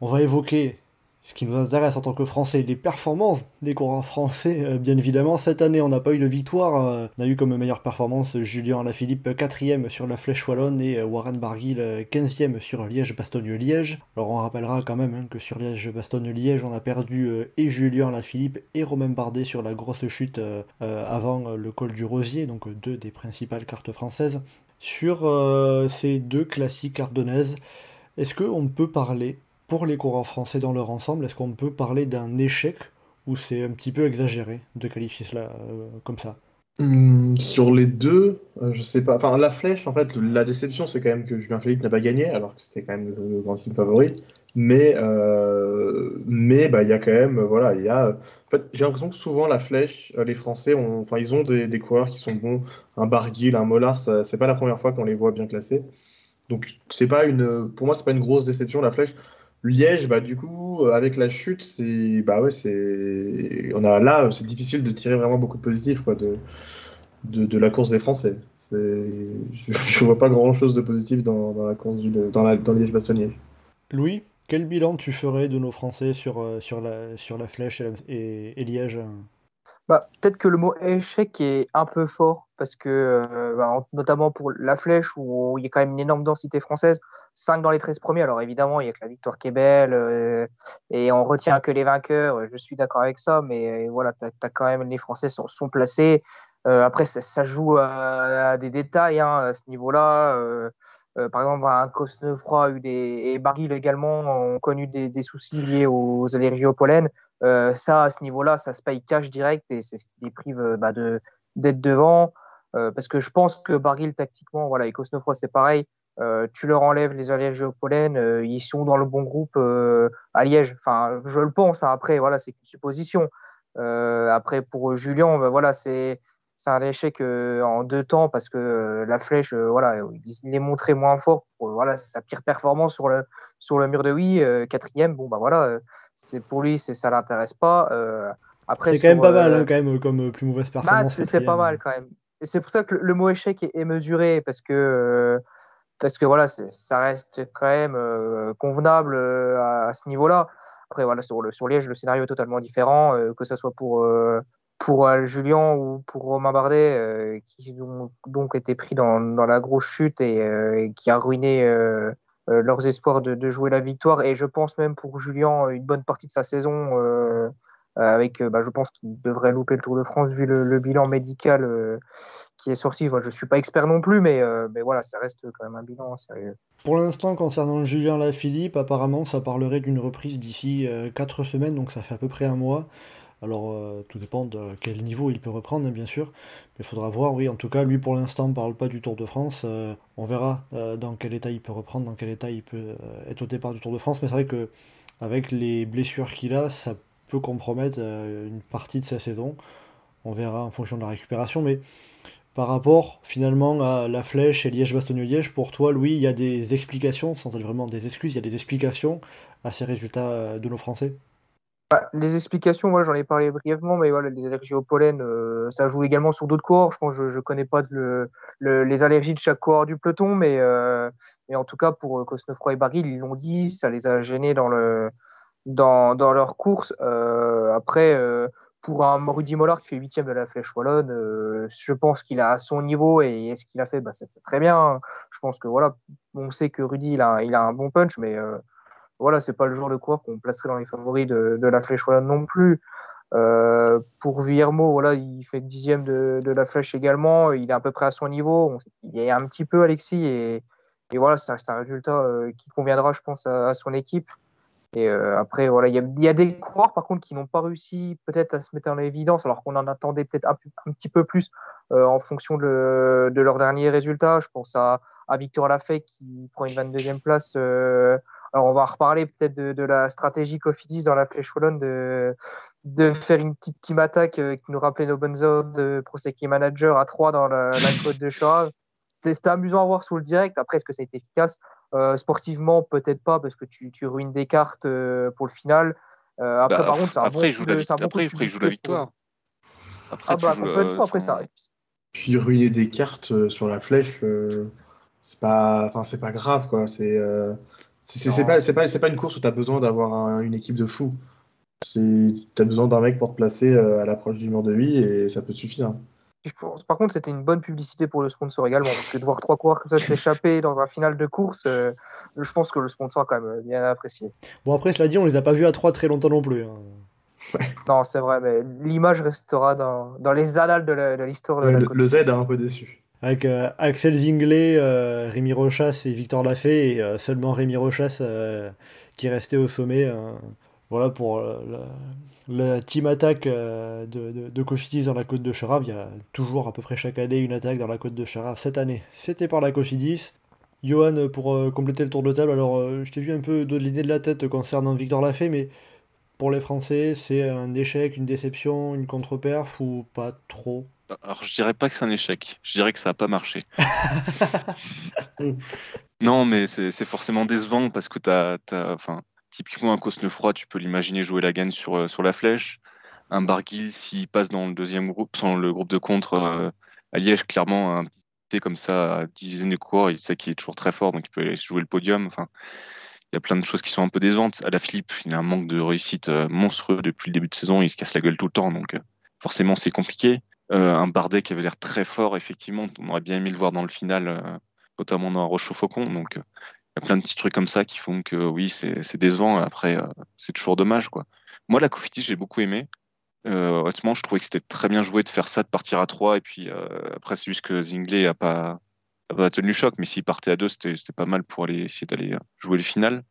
on va évoquer ce qui nous intéresse en tant que Français, les performances des coureurs français, euh, bien évidemment. Cette année, on n'a pas eu de victoire. Euh, on a eu comme meilleure performance Julien Alaphilippe 4ème sur la Flèche Wallonne et euh, Warren Barguil 15ème sur Liège-Bastogne-Liège. Alors on rappellera quand même hein, que sur Liège-Bastogne-Liège, on a perdu et Julien Alaphilippe et Romain Bardet sur la grosse chute avant le col du Rosier, donc deux des principales cartes françaises. Sur ces deux classiques ardennaises, est-ce qu'on peut parler pour les coureurs français dans leur ensemble, est-ce qu'on peut parler d'un échec ou c'est un petit peu exagéré de qualifier cela euh, comme ça? Hmm, Sur les deux, euh, je sais pas. Enfin, la flèche, en fait, la déception, c'est quand même que Julien Philippe n'a pas gagné, alors que c'était quand même le grand team favori. Mais euh, mais bah il y a quand même voilà il y en fait, j'ai l'impression que souvent la flèche les Français ont enfin ils ont des, des coureurs qui sont bons un Barguil un Mollard c'est pas la première fois qu'on les voit bien classés donc c'est pas une pour moi c'est pas une grosse déception la flèche Liège, bah du coup, euh, avec la chute, c'est bah ouais, c'est on a là, c'est difficile de tirer vraiment beaucoup de positifs quoi, de, de, la course des Français. Je, je vois pas grand chose de positif dans, dans la course du, dans, la, dans Liège-Bastogne. Louis, quel bilan tu ferais de nos Français sur, euh, sur, la, sur la flèche et, et Liège? Bah, Peut-être que le mot échec est un peu fort, parce que, euh, bah, notamment pour la flèche, où il y a quand même une énorme densité française, 5 dans les 13 premiers. Alors évidemment, il y a que la victoire qui est belle euh, et on retient que les vainqueurs. Je suis d'accord avec ça, mais euh, voilà, tu as, quand même les Français sont, sont placés. Euh, après, ça, joue à, des détails hein, à ce niveau-là. par exemple, un Cosnefroy eu et Baril également ont connu des, des, soucis liés aux allergies au pollen. ça, à ce niveau-là, ça se paye cash direct et c'est ce qui les prive bah, d'être devant. parce que je pense que Baril, tactiquement, voilà, et Cosnefroy, c'est pareil. Euh, tu leur enlèves les allergies au pollen, euh, ils sont dans le bon groupe euh, à Liège. Enfin, je le pense. Hein. Après, voilà, c'est une supposition. après, pour Julien, ben, voilà, c'est un échec en deux temps parce que la flèche, voilà, il est montré moins fort. voilà, sa pire performance sur le sur le mur de oui, quatrième. Bon, bah voilà, c'est pour lui, c'est ça l'intéresse pas. après, c'est quand même pas mal, hein, quand même, comme plus mauvaise bah, performance. c'est pas mal quand même. C'est pour ça que le, mot échec est, est mesuré parce que parce que voilà, ça reste quand même euh, convenable euh, à, ce niveau-là. Après, voilà, sur, le, sur Liège, le scénario est totalement différent, euh, que ce soit pour, pour Julien ou pour Romain Bardet, qui ont donc été pris dans, dans la grosse chute et, qui a ruiné leurs espoirs de, de, jouer la victoire. Et je pense même pour Julien, une bonne partie de sa saison, avec, bah, je pense qu'il devrait louper le Tour de France vu le, bilan médical qui est sorti. je ne suis pas expert non plus, mais, euh, mais voilà, ça reste quand même un bilan sérieux. Pour l'instant, concernant Julien Lafilippe, apparemment, ça parlerait d'une reprise d'ici 4 euh, semaines, donc ça fait à peu près un mois. Alors, euh, tout dépend de quel niveau il peut reprendre, bien sûr. Mais il faudra voir, oui. En tout cas, lui, pour l'instant, ne parle pas du Tour de France. on verra dans quel état il peut reprendre, dans quel état il peut être au départ du Tour de France. Mais c'est vrai que avec les blessures qu'il a, ça peut compromettre une partie de sa saison. On verra en fonction de la récupération. Mais par rapport finalement à la flèche et Liège-Bastogne-Liège, pour toi, Louis, il y a des explications, sans être vraiment des excuses, il y a des explications à ces résultats euh, de nos Français? Bah, Les explications, moi j'en ai parlé brièvement, mais voilà, les allergies au pollen, euh, ça joue également sur d'autres coureurs. Je pense je ne connais pas les allergies de chaque coureur du peloton, mais, euh, mais en tout cas pour Cosnefroy et Baril, ils l'ont dit, ça les a gênés dans, le, dans, dans leur course. après, pour un Rudy Mollard qui fait huitième de la Flèche Wallonne, euh, je pense qu'il a à son niveau et, ce qu'il a fait, bah, c'est très bien. Je pense que voilà, on sait que Rudy il a, il a un bon punch, mais euh, voilà, c'est pas le genre de coureur qu'on placerait dans les favoris de, de la Flèche Wallonne non plus. Euh, pour Villermo, voilà, il fait dixième de, de, la Flèche également, il est à peu près à son niveau. Il est un petit peu Alexis et, et voilà, c'est un, résultat euh, qui conviendra, je pense, à son équipe. Et euh, après, voilà, il y, a, des coureurs par contre qui n'ont pas réussi peut-être à se mettre en évidence, alors qu'on en attendait peut-être un, petit peu plus euh, en fonction de, de leurs derniers résultats. Je pense à, à Victor Lafay qui prend une 22e place. Euh, alors on va reparler peut-être de, de, la stratégie Cofidis dans la Flèche Wallonne de, de faire une petite team attack qui nous rappelait nos bonnes heures de Prosecchi Manager à 3 dans la, la côte de Chara. C'était amusant à voir sur le direct. Après, est-ce que ça a été efficace? Euh, sportivement, peut-être pas, parce que tu, tu ruines des cartes euh, pour le final. Euh, après, bah, par contre, après, bon il joue la, après, il joue la victoire. Après, ah bah, complètement, après ça. Puis ruiner des cartes sur la flèche, c'est pas, enfin, c'est pas grave, quoi. C'est C'est c'est pas, c'est pas, c'est pas une course où tu as besoin d'avoir un- une équipe de fous. Tu as besoin d'un mec pour te placer euh, à l'approche du mur de vie et ça peut suffire. Par contre, c'était une bonne publicité pour le sponsor également, parce que de voir trois coureurs comme ça s'échapper dans un final de course, euh, je pense que le sponsor a quand même bien apprécié. Bon, après, cela dit, on les a pas vus à 3 très longtemps non plus. hein. Non, c'est vrai, mais l'image restera dans, dans les annales de l'histoire de la le, Z a un peu déçu. Avec euh, Axel Zinglet, euh, Rémi Rochas et Victor Lafay, et euh, seulement Rémi Rochas euh, qui est resté au sommet. euh, voilà pour euh, la, la team attaque euh, de, de, de Cofidis dans la côte de Cherave. Il y a toujours à peu près chaque année une attaque dans la côte de Cherave. Cette année, c'était par la Cofidis. Johan, pour euh, compléter le tour de table, alors euh, je t'ai vu un peu de l'idée de la tête concernant Victor Lafay, mais pour les Français, c'est un échec, une déception, une contre-perf ou pas trop? Alors, je dirais pas que c'est un échec. Je dirais que ça a pas marché. non, mais c'est forcément décevant parce que t'as, t'as- enfin, typiquement un Cosnefroy, tu peux l'imaginer jouer la gagne sur, euh, sur la flèche. Un Barguil, s'il passe dans le deuxième groupe, sans le groupe de contre euh, à Liège, clairement, un petit comme ça, à dizaines de coureurs, il sait qu'il est toujours très fort, donc il peut jouer le podium. Enfin, il y a plein de choses qui sont un peu décevantes. À la Philippe, il a un manque de réussite euh, monstrueux depuis le début de saison, il se casse la gueule tout le temps, donc forcément c'est compliqué. Un Bardet qui avait l'air très fort, effectivement, on aurait bien aimé le voir dans le final, notamment dans Roche-au-Faucon, donc y a plein de petits trucs comme ça qui font que oui, c'est décevant. Après, euh, c'est toujours dommage, quoi. Moi, la Cofidis, j'ai beaucoup aimé. Euh, honnêtement, je trouvais que c'était très bien joué de faire ça, de partir à 3. Et puis euh, après, c'est juste que Zingley a pas, tenu le choc. Mais s'il partait à 2, c'était pas mal pour aller essayer d'aller jouer le final.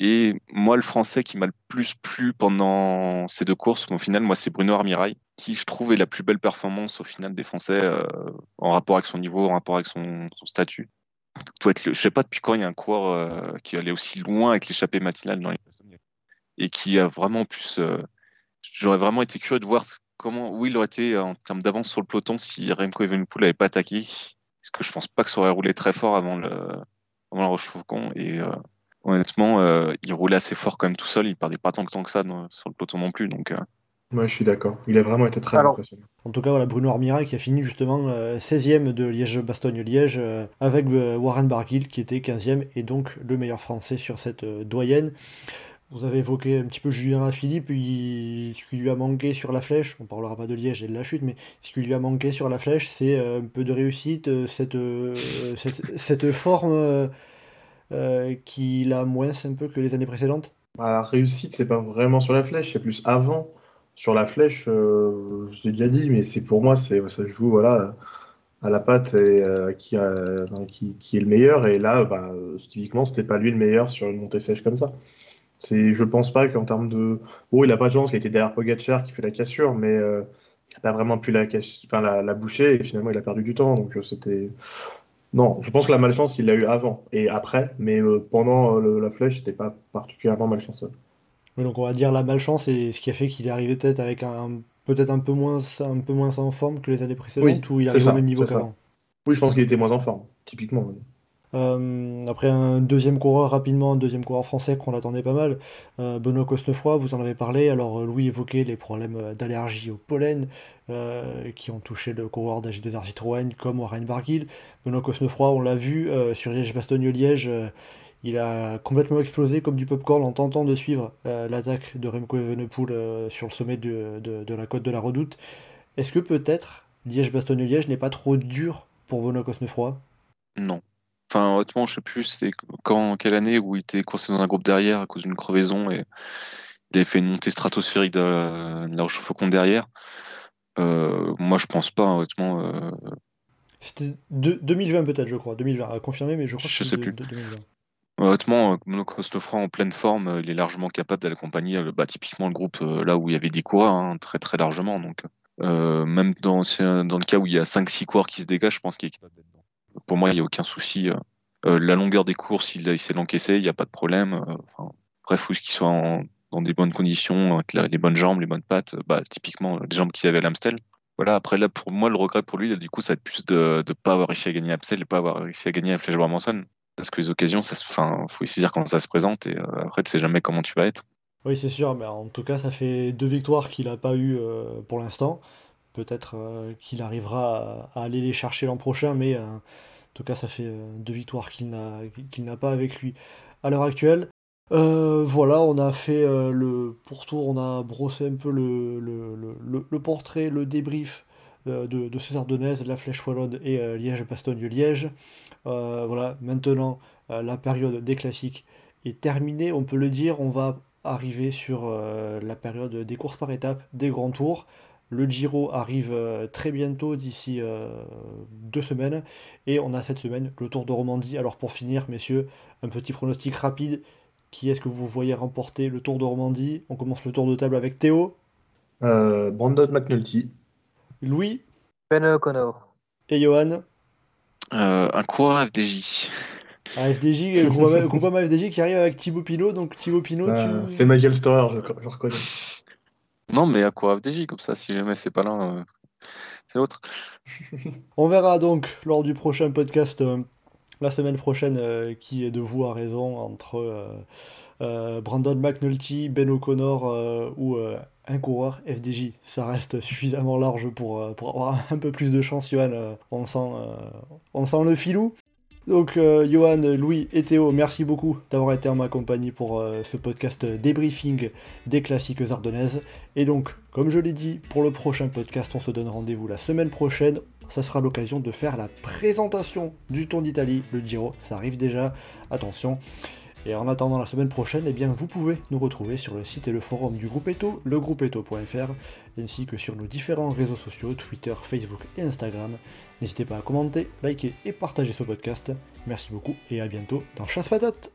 Et moi, le français qui m'a le plus plu pendant ces deux courses, au final, moi, c'est Bruno Armirail, qui je trouve est la plus belle performance au final des Français en rapport avec son niveau, en rapport avec son statut. Je sais pas depuis quand il y a un coureur euh, qui allait aussi loin avec l'échappée matinale dans les et qui a vraiment plus. euh, J'aurais vraiment été curieux de voir comment où il aurait été en termes d'avance sur le peloton si Remco Evenepoel n'avait pas attaqué. Parce que je pense pas que ça aurait roulé très fort avant le avant la Rochefoucauld et euh, honnêtement, euh, il roulait assez fort quand même tout seul. Il perdait pas tant que tant que ça sur le peloton non plus. Donc euh, Moi, je suis d'accord. Il a vraiment été très Alors- impressionnant. En tout cas, voilà, Bruno Armirail qui a fini justement euh, 16e de Liège-Bastogne-Liège euh, avec euh, Warren Barguil qui était 15e et donc le meilleur français sur cette euh, doyenne. Vous avez évoqué un petit peu Julien Philippe, ce qui lui a manqué sur la flèche, on parlera pas de Liège et de la chute, mais ce qui lui a manqué sur la flèche, c'est euh, un peu de réussite, euh, cette, euh, cette, cette forme euh, euh, qu'il a moins un peu que les années précédentes. Bah, La réussite, c'est pas vraiment sur la flèche, c'est plus avant. Sur la flèche, euh, je l'ai déjà dit, mais c'est pour moi, ça joue à la patte et euh, qui, euh, qui, est le meilleur. Et là, bah, typiquement, c'était pas lui le meilleur sur une montée sèche comme ça. C'est, je pense pas qu'en termes de, oh, il a pas de chance, il été derrière Pogacar qui fait la cassure, mais euh, il a pas vraiment pu la, boucher et finalement il a perdu du temps. Donc c'était, non, je pense que la malchance il l'a eu avant et après, mais pendant la flèche, c'était pas particulièrement malchanceux. Oui, donc on va dire la malchance et ce qui a fait qu'il est arrivé peut-être avec un peut-être un peu moins un peu moins en forme que les années précédentes où il arrive ça, au même niveau qu'avant. Oui, je pense qu'il était moins en forme, typiquement. oui. Euh, après un deuxième coureur rapidement, un deuxième coureur français qu'on attendait pas mal, euh, Benoît Cosnefroy, vous en avez parlé. Alors euh, Louis évoquait les problèmes d'allergie au pollen euh, qui ont touché le coureur d'AG2R Citroën comme Warren Barguil. Benoît Cosnefroy, on l'a vu sur Liège-Bastogne-Liège, il a complètement explosé comme du popcorn en tentant de suivre euh, l'attaque de Remco Evenepoel euh, sur le sommet de, de- de la côte de la Redoute. Est-ce que peut-être Liège-Bastogne-Liège n'est pas trop dur pour Benoît Cosnefroy? Non. Enfin, honnêtement, je sais plus c'était quand, quelle année où il était coincé dans un groupe derrière à cause d'une crevaison et il avait fait une montée stratosphérique de la, de la Rochefoucauld derrière. Euh, moi, je pense pas, honnêtement. C'était de- 2020 peut-être, je crois. 2020, à confirmer, mais je crois Je que sais plus. de 2020. Honnêtement, euh, Cosnefroy en pleine forme, euh, il est largement capable d'aller accompagner euh, bah, typiquement le groupe là où il y avait des coureurs, hein, très très largement. Donc, même dans, le cas où il y a 5-6 coureurs qui se dégagent, je pense qu'il est capable d'être. Pour moi, il n'y a aucun souci. la longueur des courses, il, il sait l'encaisser, il n'y a pas de problème. bref, faut qu'il soit dans des bonnes conditions, avec les bonnes jambes, les bonnes pattes, bah, typiquement les jambes qu'il avait à l'Amstel. Voilà, après là, pour moi, le regret pour lui, du coup, ça va être plus de ne pas avoir réussi à gagner à Amstel et pas avoir réussi à gagner à Flèche Manson parce que les occasions, ça se, enfin, faut saisir quand ça se présente et euh, après, tu sais jamais comment tu vas être. Oui, c'est sûr, mais en tout cas, ça fait deux victoires qu'il n'a pas eu euh, pour l'instant. Peut-être euh, qu'il arrivera à, aller les chercher l'an prochain, mais euh, tout cas, ça fait deux victoires qu'il n'a qu'il n'a pas avec lui à l'heure actuelle. voilà, on a fait le pourtour, on a brossé un peu le, le, portrait, le débrief de, de, ces la Flèche Wallonne et Liège-Bastogne-Liège. voilà, maintenant, la période des classiques est terminée, on peut le dire, on va arriver sur euh, la période des courses par étapes, des grands tours. Le Giro arrive euh, très bientôt, d'ici euh, deux semaines. Et on a cette semaine le Tour de Romandie. Alors pour finir, messieurs, un petit pronostic rapide. Qui est-ce que vous voyez remporter le Tour de Romandie? On commence le tour de table avec Théo. Brandon McNulty. Louis. Ben O'Connor. Et Johan. un coureur FDJ. Un FDJ, Groupama FDJ qui arrive avec Thibaut Pinot. Donc Thibaut Pinot, tu... C'est Michael Storer, je, reconnais. Non, mais à quoi FDJ comme ça Si jamais c'est pas l'un, euh, c'est l'autre. On verra donc lors du prochain podcast, euh, la semaine prochaine, euh, qui est de vous à raison entre Brandon McNulty, Ben O'Connor ou un coureur FDJ. Ça reste suffisamment large pour, pour avoir un peu plus de chance, Johan. on, sent, on sent le filou. Donc, euh, Johan, Louis et Théo, merci beaucoup d'avoir été en ma compagnie pour euh, ce podcast débriefing des classiques ardennaises. Et donc, comme je l'ai dit, pour le prochain podcast, on se donne rendez-vous la semaine prochaine. Ça sera l'occasion de faire la présentation du Tour d'Italie, le Giro. Ça arrive déjà, attention. Et en attendant la semaine prochaine, eh bien, vous pouvez nous retrouver sur le site et le forum du groupe Eto, legroupeeto.fr, ainsi que sur nos différents réseaux sociaux, Twitter, Facebook et Instagram. N'hésitez pas à commenter, liker et partager ce podcast. Merci beaucoup et à bientôt dans Chasse Patate